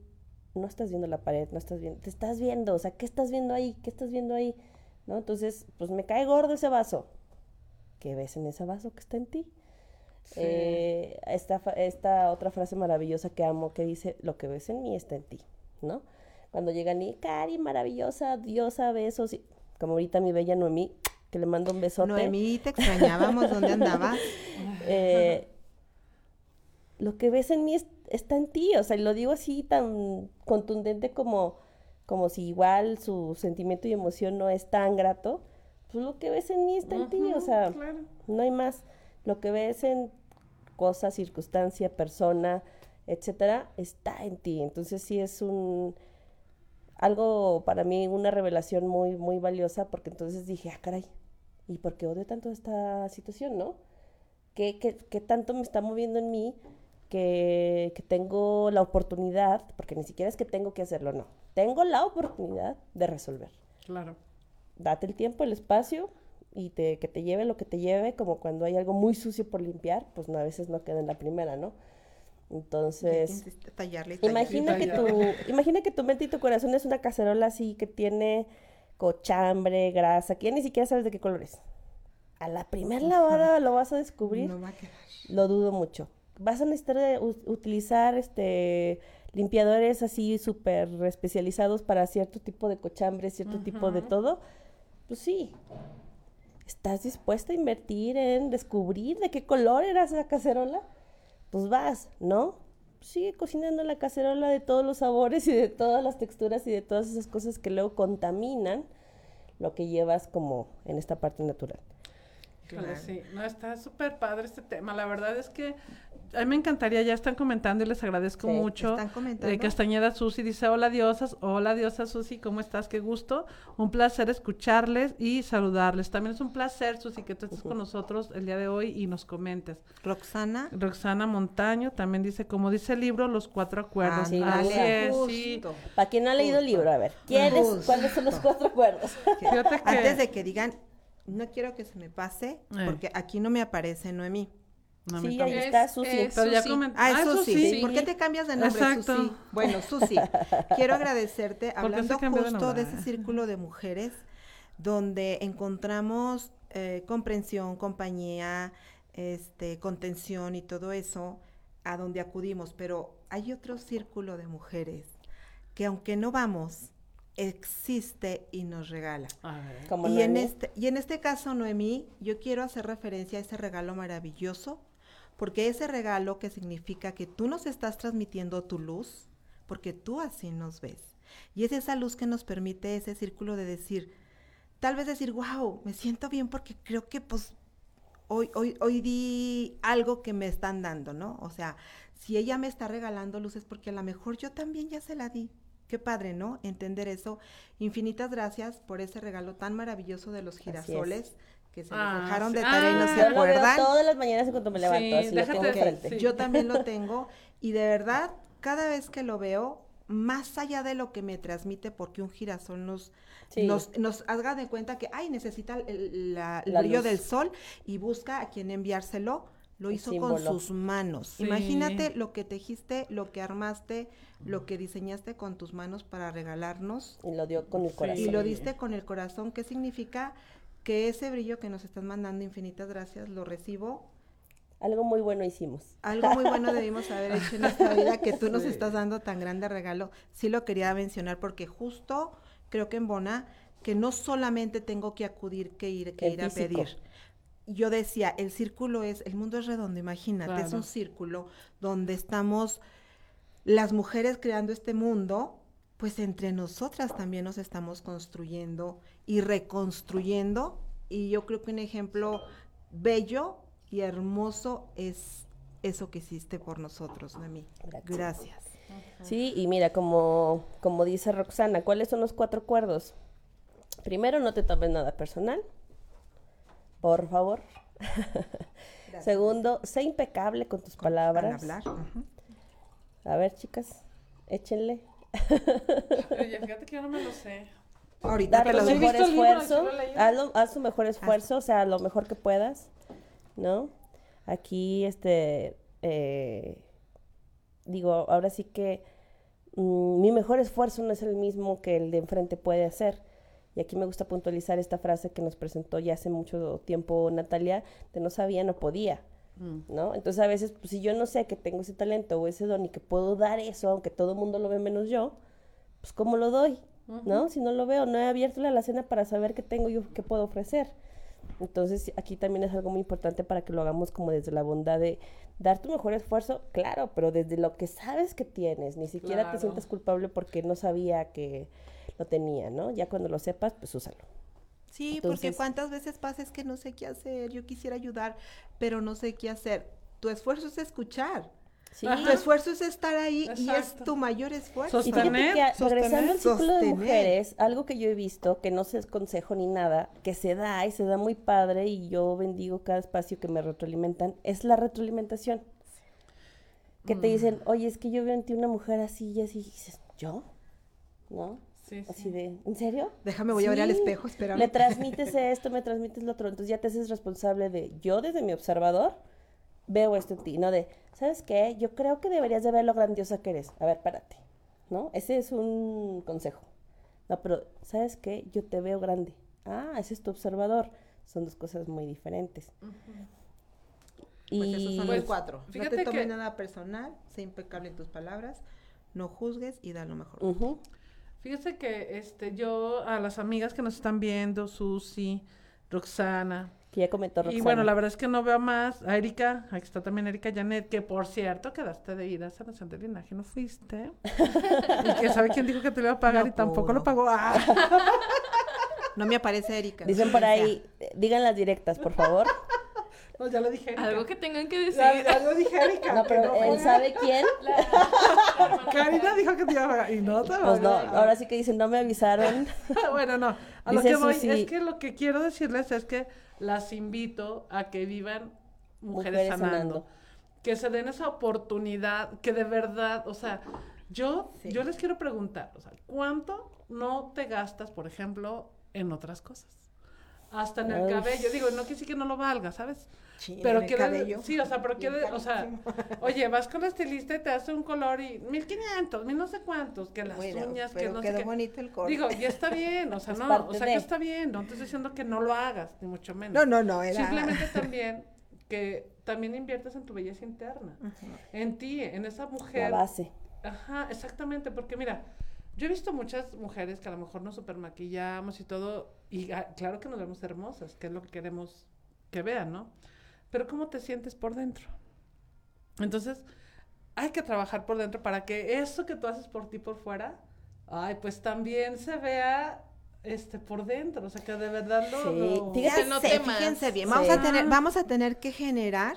no estás viendo la pared, no estás viendo, te estás viendo, o sea, ¿qué estás viendo ahí? ¿Qué estás viendo ahí? ¿No? Entonces, pues me cae gordo ese vaso. ¿Qué ves en ese vaso que está en ti? Sí. Eh, esta, esta otra frase maravillosa que amo que dice, lo que ves en mí está en ti, ¿no? Cuando llegan y, Cari, maravillosa, diosa, besos, y, como ahorita mi bella Noemí, que le mando un besote. Noemí, te extrañábamos, ¿dónde andabas? Eh, lo que ves en mí es- está en ti, o sea, y lo digo así tan contundente como, como si igual su sentimiento y emoción no es tan grato, pues lo que ves en mí está en ti, o sea, claro. no hay más. Lo que ves en cosa, circunstancia, persona, etcétera, está en ti. Entonces sí es un algo para mí una revelación muy muy valiosa porque entonces dije, ah, caray, ¿y por qué odio tanto esta situación, no? ¿Qué, qué, qué tanto me está moviendo en mí que, que tengo la oportunidad, porque ni siquiera es que tengo que hacerlo, no, tengo la oportunidad de resolver Claro. date el tiempo, el espacio y te, que te lleve lo que te lleve, como cuando hay algo muy sucio por limpiar, pues no, a veces no queda en la primera, ¿no? Entonces, Insiste, tallarle y tallarle. imagina que, tu, imagina que tu mente y tu corazón es una cacerola así que tiene cochambre, grasa, que ya ni siquiera sabes de qué color es. A la primera lavada lo vas a descubrir. No va a quedar. Lo dudo mucho. Vas a necesitar de u- utilizar este limpiadores así súper especializados para cierto tipo de cochambre, cierto tipo de todo. Pues sí. ¿Estás dispuesta a invertir en descubrir de qué color era esa cacerola? Pues vas, ¿no? Sigue cocinando la cacerola de todos los sabores y de todas las texturas y de todas esas cosas que luego contaminan lo que llevas como en esta parte natural. Claro, Claro. sí. No, está súper padre este tema. La verdad es que a mí me encantaría, ya están comentando y les agradezco Sí, mucho. ¿Están comentando? Eh, Castañeda Susi dice, hola diosas, hola diosa Susi, ¿cómo estás? Qué gusto. Un placer escucharles y saludarles. También es un placer, Susi, que tú estés con nosotros el día de hoy y nos comentes. Roxana, Roxana Montaño también dice, como dice el libro, los cuatro acuerdos. Sí, Así es, sí. Para quien no ha leído el libro, a ver, ¿quiénes. ¿cuáles son los cuatro acuerdos? Fíjate que... Antes de que digan, no quiero que se me pase, Eh. porque aquí no me aparece Noemí. No, Sí, ahí está Es- Susi. es- Pero ya Ah, es eso Susi. sí. ¿Por qué te cambias de nombre, Exacto. Susi? Bueno, Susi, quiero agradecerte, ¿Por qué hablando de justo de ese círculo de mujeres, donde encontramos eh, comprensión, compañía, este, contención y todo eso, a donde acudimos. Pero hay otro círculo de mujeres que aunque no vamos, existe y nos regala. Como Y en, este, y en este caso, Noemí, yo quiero hacer referencia a ese regalo maravilloso, porque ese regalo que significa que tú nos estás transmitiendo tu luz, porque tú así nos ves. Y es esa luz que nos permite ese círculo de decir, tal vez decir, wow, me siento bien porque creo que pues hoy, hoy, hoy di algo que me están dando, ¿no? O sea, si ella me está regalando luces, porque a lo mejor yo también ya se la di. Qué padre, ¿no? Entender eso. Infinitas gracias por ese regalo tan maravilloso de los es. girasoles que se Ah, nos dejaron sí. de tarea y no Ah, se Yo lo veo acuerdan. todas las mañanas en cuanto me levanto, Sí, así lo déjate tengo sí. Yo también lo tengo y de verdad, cada vez que lo veo, más allá de lo que me transmite, porque un girasol nos, Sí. nos, nos haga de cuenta que, ay, necesita el, la- el La brillo luz. del sol y busca a quien enviárselo, lo hizo símbolo. con sus manos. Sí. Imagínate lo que tejiste, lo que armaste, lo que diseñaste con tus manos para regalarnos Y lo dio con el corazón. y lo diste con el corazón. ¿Qué significa? Que ese brillo que nos estás mandando, infinitas gracias, lo recibo Algo muy bueno hicimos. algo muy bueno debimos haber hecho en esta vida que tú nos Sí. estás dando tan grande regalo. Sí lo quería mencionar porque justo creo que en Bona que no solamente tengo que acudir, que ir, que El ir a pedir. Yo decía, el círculo es, el mundo es redondo, imagínate, es un círculo donde estamos las mujeres creando este mundo, pues entre nosotras también nos estamos construyendo y reconstruyendo. Y yo creo que un ejemplo bello y hermoso es eso que hiciste por nosotros, Nami. Gracias. Gracias. Sí, y mira, como, como dice Roxana, ¿cuáles son los cuatro acuerdos? Primero, no te tomes nada personal. Por favor. Segundo, sé impecable con tus Al palabras. hablar. ujú. A ver, chicas, échenle. Oye, fíjate que yo no me lo sé. Ahorita Dar lo mejor visto el libro, esfuerzo. Hazlo- haz tu mejor esfuerzo, o sea, lo mejor que puedas, ¿no? Aquí, este, eh, digo, ahora sí que mm, mi mejor esfuerzo no es el mismo que el de enfrente puede hacer. Y aquí me gusta puntualizar esta frase que nos presentó ya hace mucho tiempo Natalia, de no sabía, no podía. ¿no? Entonces a veces, pues si yo no sé que tengo ese talento o ese don y que puedo dar eso, aunque todo el mundo lo ve menos yo, pues ¿cómo lo doy? ¿No? Si no lo veo, no he abierto la alacena para saber qué tengo yo, qué puedo ofrecer. Entonces aquí también es algo muy importante para que lo hagamos como desde la bondad de dar tu mejor esfuerzo, claro, pero desde lo que sabes que tienes, ni siquiera te sientas culpable porque no sabía que lo tenía, ¿no? Ya cuando lo sepas, pues úsalo. Sí, Entonces- porque cuántas veces pasa es que no sé qué hacer, yo quisiera ayudar, pero no sé qué hacer. Tu esfuerzo es escuchar. Sí. Tu esfuerzo es estar ahí y es tu mayor esfuerzo. Y fíjate Sostener, que a- sostener, regresando al círculo de sostener. mujeres, algo que yo he visto, que no sé es consejo ni nada, que se da y se da muy padre y yo bendigo cada espacio que me retroalimentan, es la retroalimentación. Que te dicen, oye, es que yo veo en ti una mujer así y así, y dices, ¿yo? ¿No? Sí, Así sí. de, ¿en serio? Déjame, voy a ver al espejo, espérame. Le transmites esto, me transmites lo otro, entonces ya te haces responsable de, yo desde mi observador veo esto en ti, no de, ¿sabes qué? Yo creo que deberías de ver lo grandiosa que eres. A ver, párate, ¿no? Ese es un consejo. No, pero, ¿sabes qué? Yo te veo grande. Ah, ese es tu observador. Son dos cosas muy diferentes. Pues y esos son Pues, los cuatro. No fíjate te tomes que- nada personal, sé impecable en tus palabras, no juzgues y da lo mejor. Ujú. Fíjese que este, yo a las amigas que nos están viendo, Susi, Roxana, que ya comentó Roxana. y bueno, la verdad es que no veo más a Erika, aquí está también Erika Janet, que por cierto quedaste de ir a sanación del linaje, no fuiste. y que sabe quién dijo que te lo iba a pagar No y tampoco lo pagó. Ah. No me aparece Erika. Dicen por ahí, digan las directas, por favor. No, ya lo dije. Erika. Algo que tengan que decir. Ya, ya lo dije Erika. No, pero no él sabe quién. Karina dijo que te iba a pagar y no te Pues no, ahora sí que dicen, no me avisaron. bueno, no. A lo Dice que voy Susi- es que lo que quiero decirles es que las invito a que vivan mujeres, Mujeres sanando. sanando. Que se den esa oportunidad, que de verdad, o sea, yo, Sí. yo les quiero preguntar, o sea, ¿cuánto no te gastas, por ejemplo, en otras cosas? Hasta en el cabello. Digo, no quiere decir que no lo valga, ¿sabes? Sí, Pero en el quiere- cabello. sí, o sea, pero quiere, o sea, oye, vas con la estilista y te hace un color y 1500, mil no sé cuántos, que las Bueno, uñas, que no sé quedó qué. bonito el corte. Digo, ya está bien, o sea, Es no, o sea, de. que está bien, no te estoy diciendo que no lo hagas, ni mucho menos. No, no, no, era... Simplemente también que también inviertas en tu belleza interna, en ti, en esa La mujer. base. Ajá, exactamente, porque mira, yo he visto muchas mujeres que a lo mejor nos super maquillamos y todo, y ah, claro que nos vemos hermosas, que es lo que queremos que vean, ¿no? Pero ¿cómo te sientes por dentro? Entonces, hay que trabajar por dentro para que eso que tú haces por ti por fuera, ay, pues también se vea este por dentro, o sea, que de verdad lo... Sí, lo- no temas. fíjense bien, Sí. vamos, a tener, Ah. vamos a tener que generar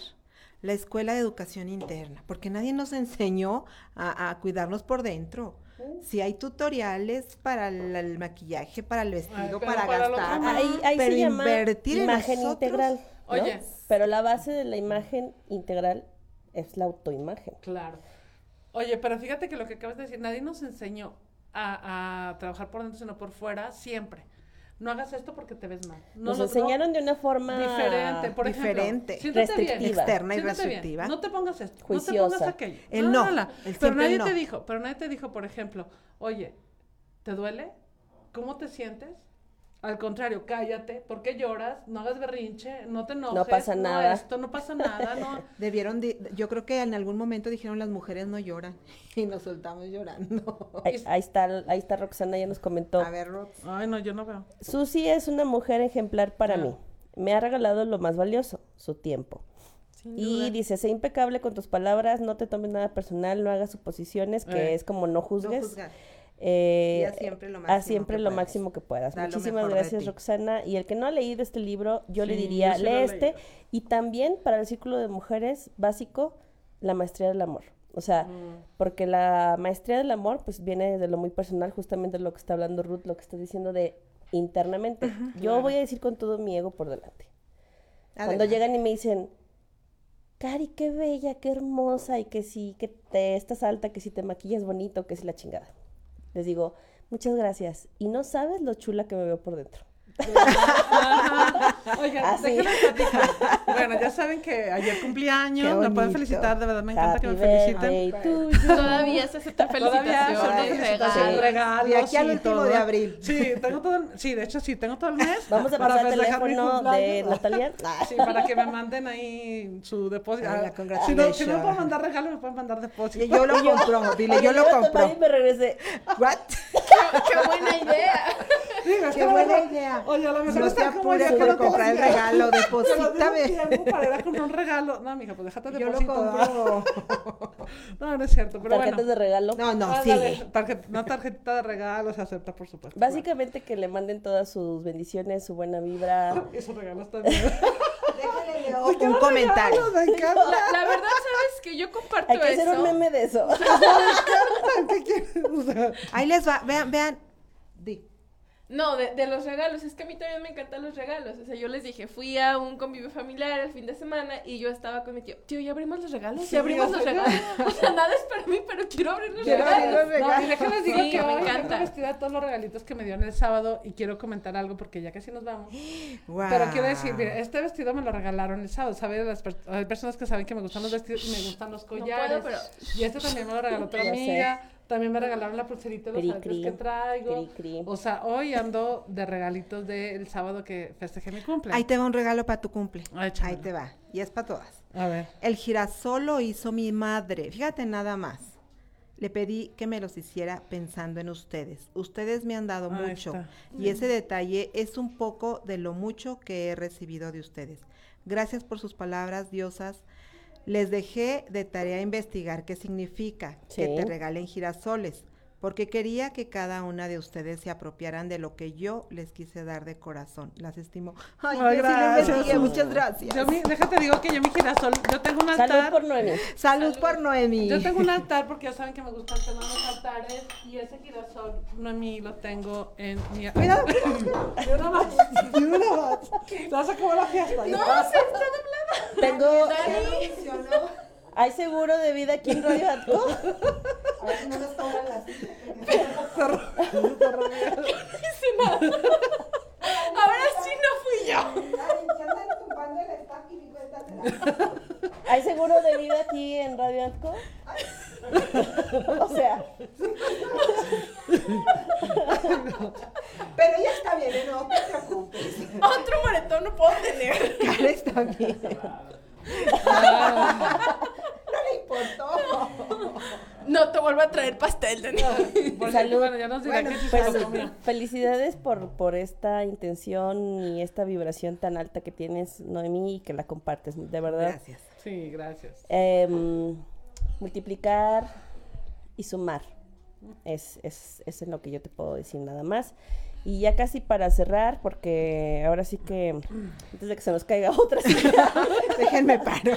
la escuela de educación interna, porque nadie nos enseñó a, a cuidarnos por dentro. Si hay tutoriales para el, el maquillaje, para el vestido, para, gastar. Ahí, ahí pero se llama invertir en imagen nosotros. integral. ¿no? Oye. Pero la base de la imagen integral es la autoimagen. Claro. Oye, pero fíjate que lo que acabas de decir, nadie nos enseñó a, a trabajar por dentro, sino por fuera, siempre. No hagas esto porque te ves mal. No Nos lo- no- enseñaron de una forma diferente, por Diferente. ejemplo. bien. Restrictiva. externa y bien, restrictiva. No te pongas esto, no te pongas aquello. El no, el Pero nadie el te dijo, pero nadie te dijo, por ejemplo, oye, ¿te duele? ¿Cómo te sientes? Al contrario, cállate, ¿por qué lloras? No hagas berrinche, no te enojes. pasa nada. esto, no pasa nada, no. Debieron, de- yo creo que en algún momento dijeron las mujeres no lloran y nos soltamos llorando. Ahí, ahí está, ahí está Roxana, ya nos comentó. A ver, Rox. Ay, no, yo no veo. Susi es una mujer ejemplar para Ah. mí. Me ha regalado lo más valioso, su tiempo. Y dice, sé impecable con tus palabras, no te tomes nada personal, no hagas suposiciones, que Eh. es como no No juzgues. juzgar. Eh, haz siempre lo máximo siempre que lo puedas. máximo que puedas. Da lo Muchísimas gracias. Roxana. Y el que no ha leído este libro, yo le diría, yo lee este. Y también para el círculo de mujeres básico, la maestría del amor. O sea, Mm. porque la maestría del amor, pues viene de lo muy personal, justamente lo que está hablando Ruth, lo que está diciendo de internamente. Yo Claro. voy a decir con todo mi ego por delante. Cuando llegan y me dicen, Cari, qué bella, qué hermosa, y que sí, que te estás alta, que si te maquillas bonito, que si la chingada. Les digo, muchas gracias. Y no sabes lo chula que me veo por dentro. Oigan, Así. déjenme platicar. Bueno, ya saben que ayer cumpleaños, Qué me pueden felicitar, de verdad me encanta que Happy me feliciten. you. Todavía se Todavía felicitaciones, son felicitaciones, regalos. regalos. De aquí al y último todo. de abril. Sí, tengo todo, el- sí, de hecho sí, tengo todo el mes. Vamos a pasar el teléfono de. Natalia. Sí, para que me manden ahí su depósito. Ay, la Ah, si, no, si no pueden mandar regalo, me pueden mandar depósito. Y yo lo compro, dile, Oye, yo lo compro. Y me regresé. What? ¡Qué buena idea! Digo, Qué buena idea. Oye, a lo mejor No está te apures por no comprar el regalo, deposítame. tiempo para ir a comprar un regalo. No, mija, pues déjate Yo lo deposito. No, no es cierto, pero Tarjetas bueno. de regalo. No, no, sigue. tarjet- una tarjeta de regalo se acepta, por supuesto. Básicamente que le manden todas sus bendiciones, su buena vibra. Y sus regalos también. Déjale Leo, un comentario. Me encanta. La, la verdad, ¿sabes que Yo comparto Hay que hacer eso. un meme de eso. ¿Qué quieres? O sea, Ahí les va, vean, vean. No, de, de los regalos, es que a mí también me encantan los regalos. O sea, yo les dije, fui a un convivio familiar el fin de semana y yo estaba con mi tío, tío, ¿ya abrimos los regalos? Sí, ¿Ya abrimos los regalos? O sea, nada es para mí, pero quiero abrir los Quiero abrir regalos. los regalos. No, y déjenles digo Sí, que me hoy encanta. vestida de todos los regalitos que me dieron el sábado y quiero comentar algo porque ya casi nos vamos. Pero quiero decir, mira, este vestido me lo regalaron el sábado, ¿sabes? Las per- hay personas que saben que me gustan los vestidos y me gustan los puedo, collares. pero- Y este también me lo regaló otra Ya sé. También me regalaron la pulserita de los Cri, aretes que traigo. cri, cri. O sea, hoy ando de regalitos del sábado que festejé mi cumple. Ahí te va un regalo para tu cumple. Ay, échamelo. Ahí te va. Y es para todas. A ver. El girasol lo hizo mi madre. Fíjate nada más. Le pedí que me los hiciera pensando en ustedes. Ustedes me han dado Ahí mucho. está. Y ese detalle es un poco de lo mucho que he recibido de ustedes. Gracias por sus palabras, diosas. Les dejé de tarea investigar qué significa que te regalen girasoles, porque quería que cada una de ustedes se apropiaran de lo que yo les quise dar de corazón. Las estimo. Ay, Ay, sí gracias. investigué, muchas gracias. Yo mi- déjate digo que yo mi girasol, yo tengo un altar. Salud por Noemi. Salud, por Noemi. Yo tengo un altar porque ya saben que me gusta el tema de los altares y ese girasol, Noemí, lo tengo en mi... Cuidado, De una más, de una más. Te vas a acabar la fiesta. No, se está doblada. Tengo. Dani. ¿Hay seguro de vida aquí en Radio Atco? Ahora sí no fui yo. ¿Hay seguro de vida aquí en Radio Atco? o sea, Pero ya está bien, ¿eh? no te preocupes. Otro moretón no puedo tener. Cara está bien. No le importó. No te vuelvo a traer pastel, Dani. Por Salud. cierto, Bueno, ya nos dirá Bueno, que sí pues, felicidades por, por esta intención y esta vibración tan alta que tienes, Noemí, y que la compartes, de verdad. Gracias. Sí, gracias. Em, multiplicar y sumar. Es, es, es en lo que yo te puedo decir nada más. Y ya casi para cerrar, porque ahora sí que, antes de que se nos caiga otra, Déjenme paro.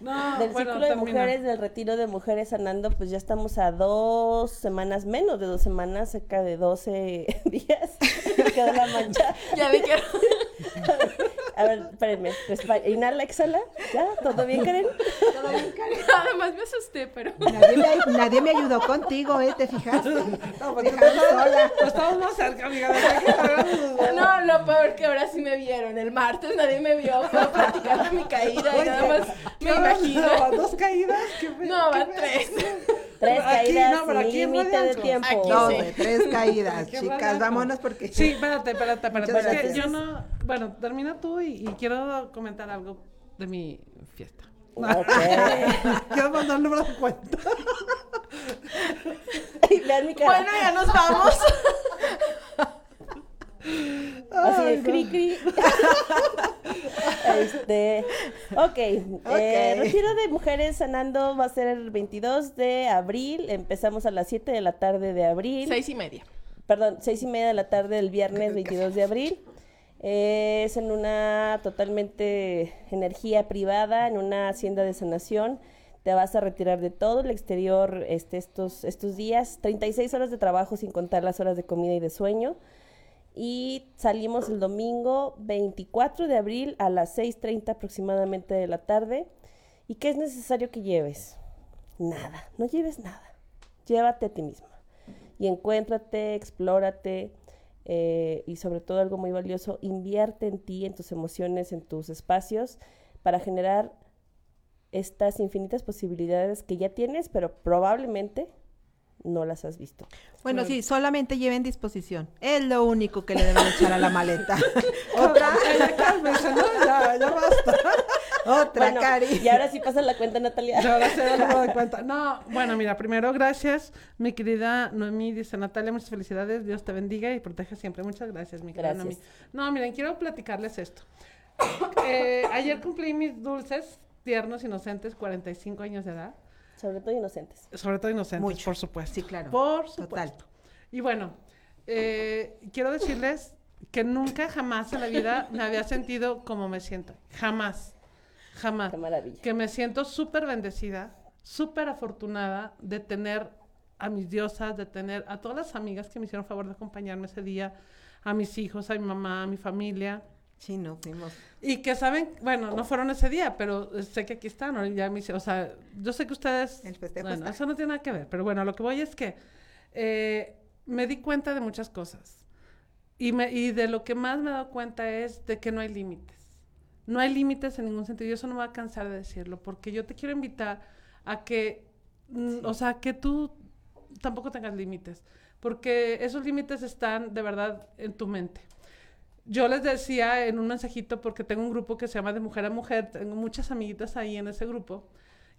No, del bueno, círculo de termina. mujeres, del retiro de mujeres sanando, pues ya estamos a dos semanas, menos de dos semanas, cerca de 12 días. Me quedó la mancha. Ya vi que A ver, espérenme. respa- Inhala, exhala. ¿Ya? ¿Todo bien, Karen? además me asusté, pero Nadie me, nadie me ayudó contigo, ¿eh? ¿Te fijaste? No, pues Dejando estamos- sola. pues estamos más cerca, amiga. no, lo peor que ahora sí me vieron. El martes nadie me vio, fue platicando mi caída y nada más me imagino. No, ¿Dos caídas? ¿Qué No, van tres. Tres Aquí, caídas no, pero aquí límite de tiempo. Aquí No, sí. güey, tres caídas, chicas. Vámonos porque... Sí, espérate, espérate, espérate. Es que yo no. Bueno, termina tú y, y quiero comentar algo de mi fiesta. Ok. quiero mandar el número de cuenta. Ay, Vean mi cara. Bueno, ya nos vamos. Así de cri cri. este, ok, eh, Ok. retiro de mujeres sanando va a ser el 22 de abril. Empezamos a las 7 de la tarde de abril. Seis y media. Perdón, 6 y media de la tarde del viernes 22 de abril. Eh, es en una totalmente energía privada, en una hacienda de sanación. Te vas a retirar de todo el exterior este, estos, estos días. 36 horas de trabajo sin contar las horas de comida y de sueño. Y salimos el domingo 24 de abril a las 6.30 aproximadamente de la tarde. ¿Y qué es necesario que lleves? Nada, no lleves nada. Llévate a ti misma. Y encuéntrate, explórate. eh, y sobre todo algo muy valioso, invierte en ti, en tus emociones, en tus espacios, para generar estas infinitas posibilidades que ya tienes, pero probablemente no las has visto. Bueno, sí, solamente lleven disposición. Es lo único que le deben echar a la maleta. Otra, cálmese, ¿no? Ya, ya basta. otra, Bueno, Cari. y ahora sí pasa la cuenta, Natalia. Ahora sí de cuenta. No, bueno, mira, primero, gracias, mi querida Noemí, dice Natalia, muchas felicidades, Dios te bendiga y proteja siempre. Muchas gracias, mi querida Gracias. Noemí. No, miren, quiero platicarles esto. Eh, ayer cumplí mis dulces, tiernos, inocentes, 45 años de edad. Sobre todo inocentes. Sobre todo inocentes, Mucho. por supuesto. Sí, claro. Por Total. supuesto. Y bueno, eh, quiero decirles que nunca jamás en la vida me había sentido como me siento. Jamás. Jamás. Qué maravilla. Que me siento súper bendecida, súper afortunada de tener a mis diosas, de tener a todas las amigas que me hicieron favor de acompañarme ese día, a mis hijos, a mi mamá, a mi familia. Sí, no, fuimos. Y que saben, bueno, no fueron ese día, pero eh, sé que aquí están, ya me o sea, yo sé que ustedes... El festejo bueno, está. eso no tiene nada que ver, pero bueno, lo que voy es que eh, me di cuenta de muchas cosas. Y, me, y de lo que más me he dado cuenta es de que no hay límites. No hay límites en ningún sentido. Y eso no me va a cansar de decirlo, porque yo te quiero invitar a que, mm, o sea, que tú tampoco tengas límites, porque esos límites están de verdad en tu mente. Yo les decía en un mensajito, porque tengo un grupo que se llama De Mujer a Mujer, tengo muchas amiguitas ahí en ese grupo,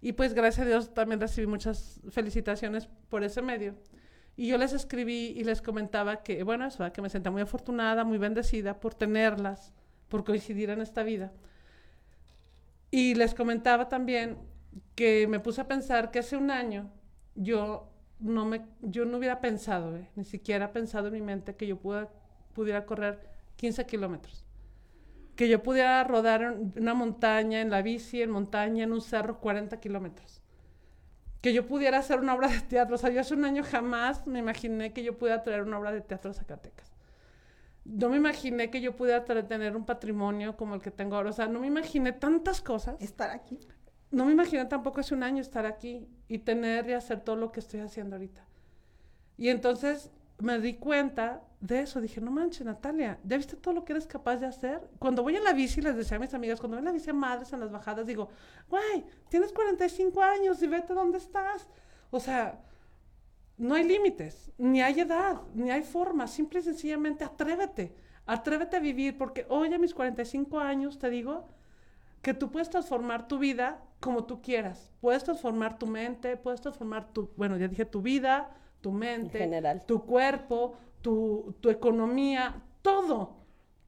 y pues gracias a Dios también recibí muchas felicitaciones por ese medio. Y yo les escribí y les comentaba que, bueno, eso, que me sentía muy afortunada, muy bendecida por tenerlas, por coincidir en esta vida. Y les comentaba también que me puse a pensar que hace un año yo no, me, yo no hubiera pensado, eh, ni siquiera pensado en mi mente que yo pueda, pudiera correr 15 kilómetros. Que yo pudiera rodar en una montaña, en la bici, en montaña, en un cerro, 40 kilómetros. Que yo pudiera hacer una obra de teatro. O sea, yo hace un año jamás me imaginé que yo pudiera traer una obra de teatro a Zacatecas. No me imaginé que yo pudiera tener un patrimonio como el que tengo ahora. O sea, no me imaginé tantas cosas Estar aquí. no me imaginé tampoco hace un año estar aquí y tener y hacer todo lo que estoy haciendo ahorita. Y entonces me di cuenta de eso. Dije, no manches, Natalia, ¿ya viste todo lo que eres capaz de hacer? Cuando voy en la bici, les decía a mis amigas, cuando voy en la bici a madres en las bajadas, digo, güey, tienes 45 años y vete dónde estás. O sea, no hay límites, ni hay edad, ni hay forma. Simple y sencillamente atrévete. Atrévete a vivir, porque hoy a mis 45 años te digo que tú puedes transformar tu vida como tú quieras. Puedes transformar tu mente, puedes transformar tu, bueno, ya dije, tu vida, tu mente, general. tu cuerpo, tu, tu economía, todo,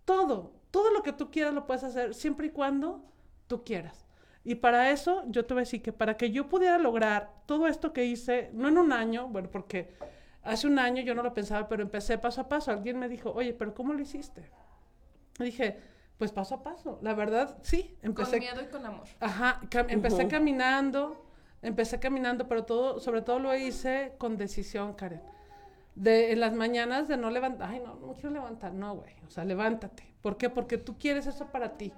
todo, todo lo que tú quieras lo puedes hacer siempre y cuando tú quieras. Y para eso, yo te voy a decir que para que yo pudiera lograr todo esto que hice, no en un año, bueno, porque hace un año yo no lo pensaba, pero empecé paso a paso. Alguien me dijo, oye, pero ¿cómo lo hiciste? dije, pues paso a paso. La verdad, sí, empecé. Con miedo y con amor. Ajá, empecé Ujú. caminando, empecé caminando, pero todo, sobre todo lo hice con decisión, Karen. De, en las mañanas de no levantar, ay, no, no quiero levantar, no, güey, o sea, levántate. ¿Por qué? Porque tú quieres eso para ti,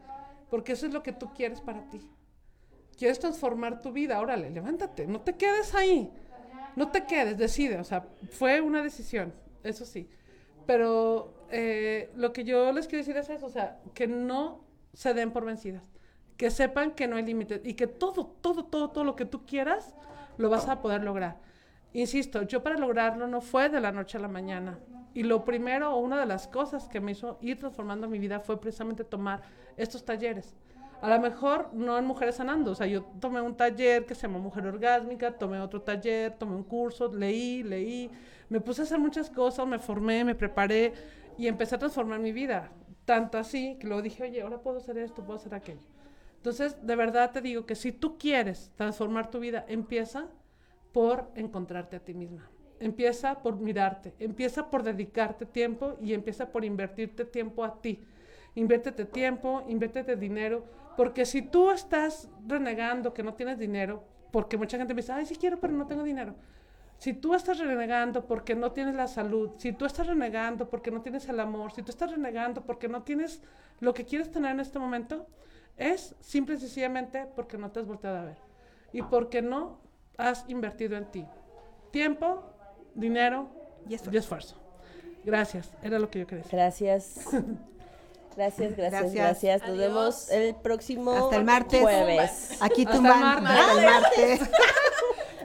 porque eso es lo que tú quieres para ti. Quieres transformar tu vida, órale, levántate, no te quedes ahí, no te quedes, decide, o sea, fue una decisión, eso sí. Pero eh, lo que yo les quiero decir es eso, o sea, que no se den por vencidas, que sepan que no hay límites y que todo, todo, todo, todo lo que tú quieras, lo vas a poder lograr. Insisto, yo para lograrlo no fue de la noche a la mañana. Y lo primero una de las cosas que me hizo ir transformando mi vida fue precisamente tomar estos talleres. A lo mejor no en Mujeres Sanando, o sea, yo tomé un taller que se llama Mujer Orgásmica, tomé otro taller, tomé un curso, leí, leí, me puse a hacer muchas cosas, me formé, me preparé y empecé a transformar mi vida. Tanto así que luego dije, oye, ahora puedo hacer esto, puedo hacer aquello. Entonces, de verdad te digo que si tú quieres transformar tu vida, empieza por encontrarte a ti misma. Empieza por mirarte, empieza por dedicarte tiempo y empieza por invertirte tiempo a ti. Inviértete tiempo, inviértete dinero, porque si tú estás renegando que no tienes dinero, porque mucha gente me dice, ay, sí quiero, pero no tengo dinero. Si tú estás renegando porque no tienes la salud, si tú estás renegando porque no tienes el amor, si tú estás renegando porque no tienes lo que quieres tener en este momento, es simple y sencillamente porque no te has volteado a ver y porque no has invertido en ti. Tiempo, dinero Y esfuerzo. y esfuerzo. Gracias, era lo que yo quería decir. Gracias. Gracias, gracias, Gracias. gracias. Nos Adiós. vemos el próximo Hasta el martes. jueves. Aquí Hasta el tumban martes. hasta el martes.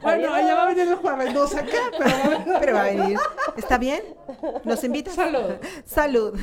Bueno, ella va a venir el jueves, no sé qué, pero va a venir. Pero va a venir. ¿Está bien? ¿Nos invitas? Salud. Salud.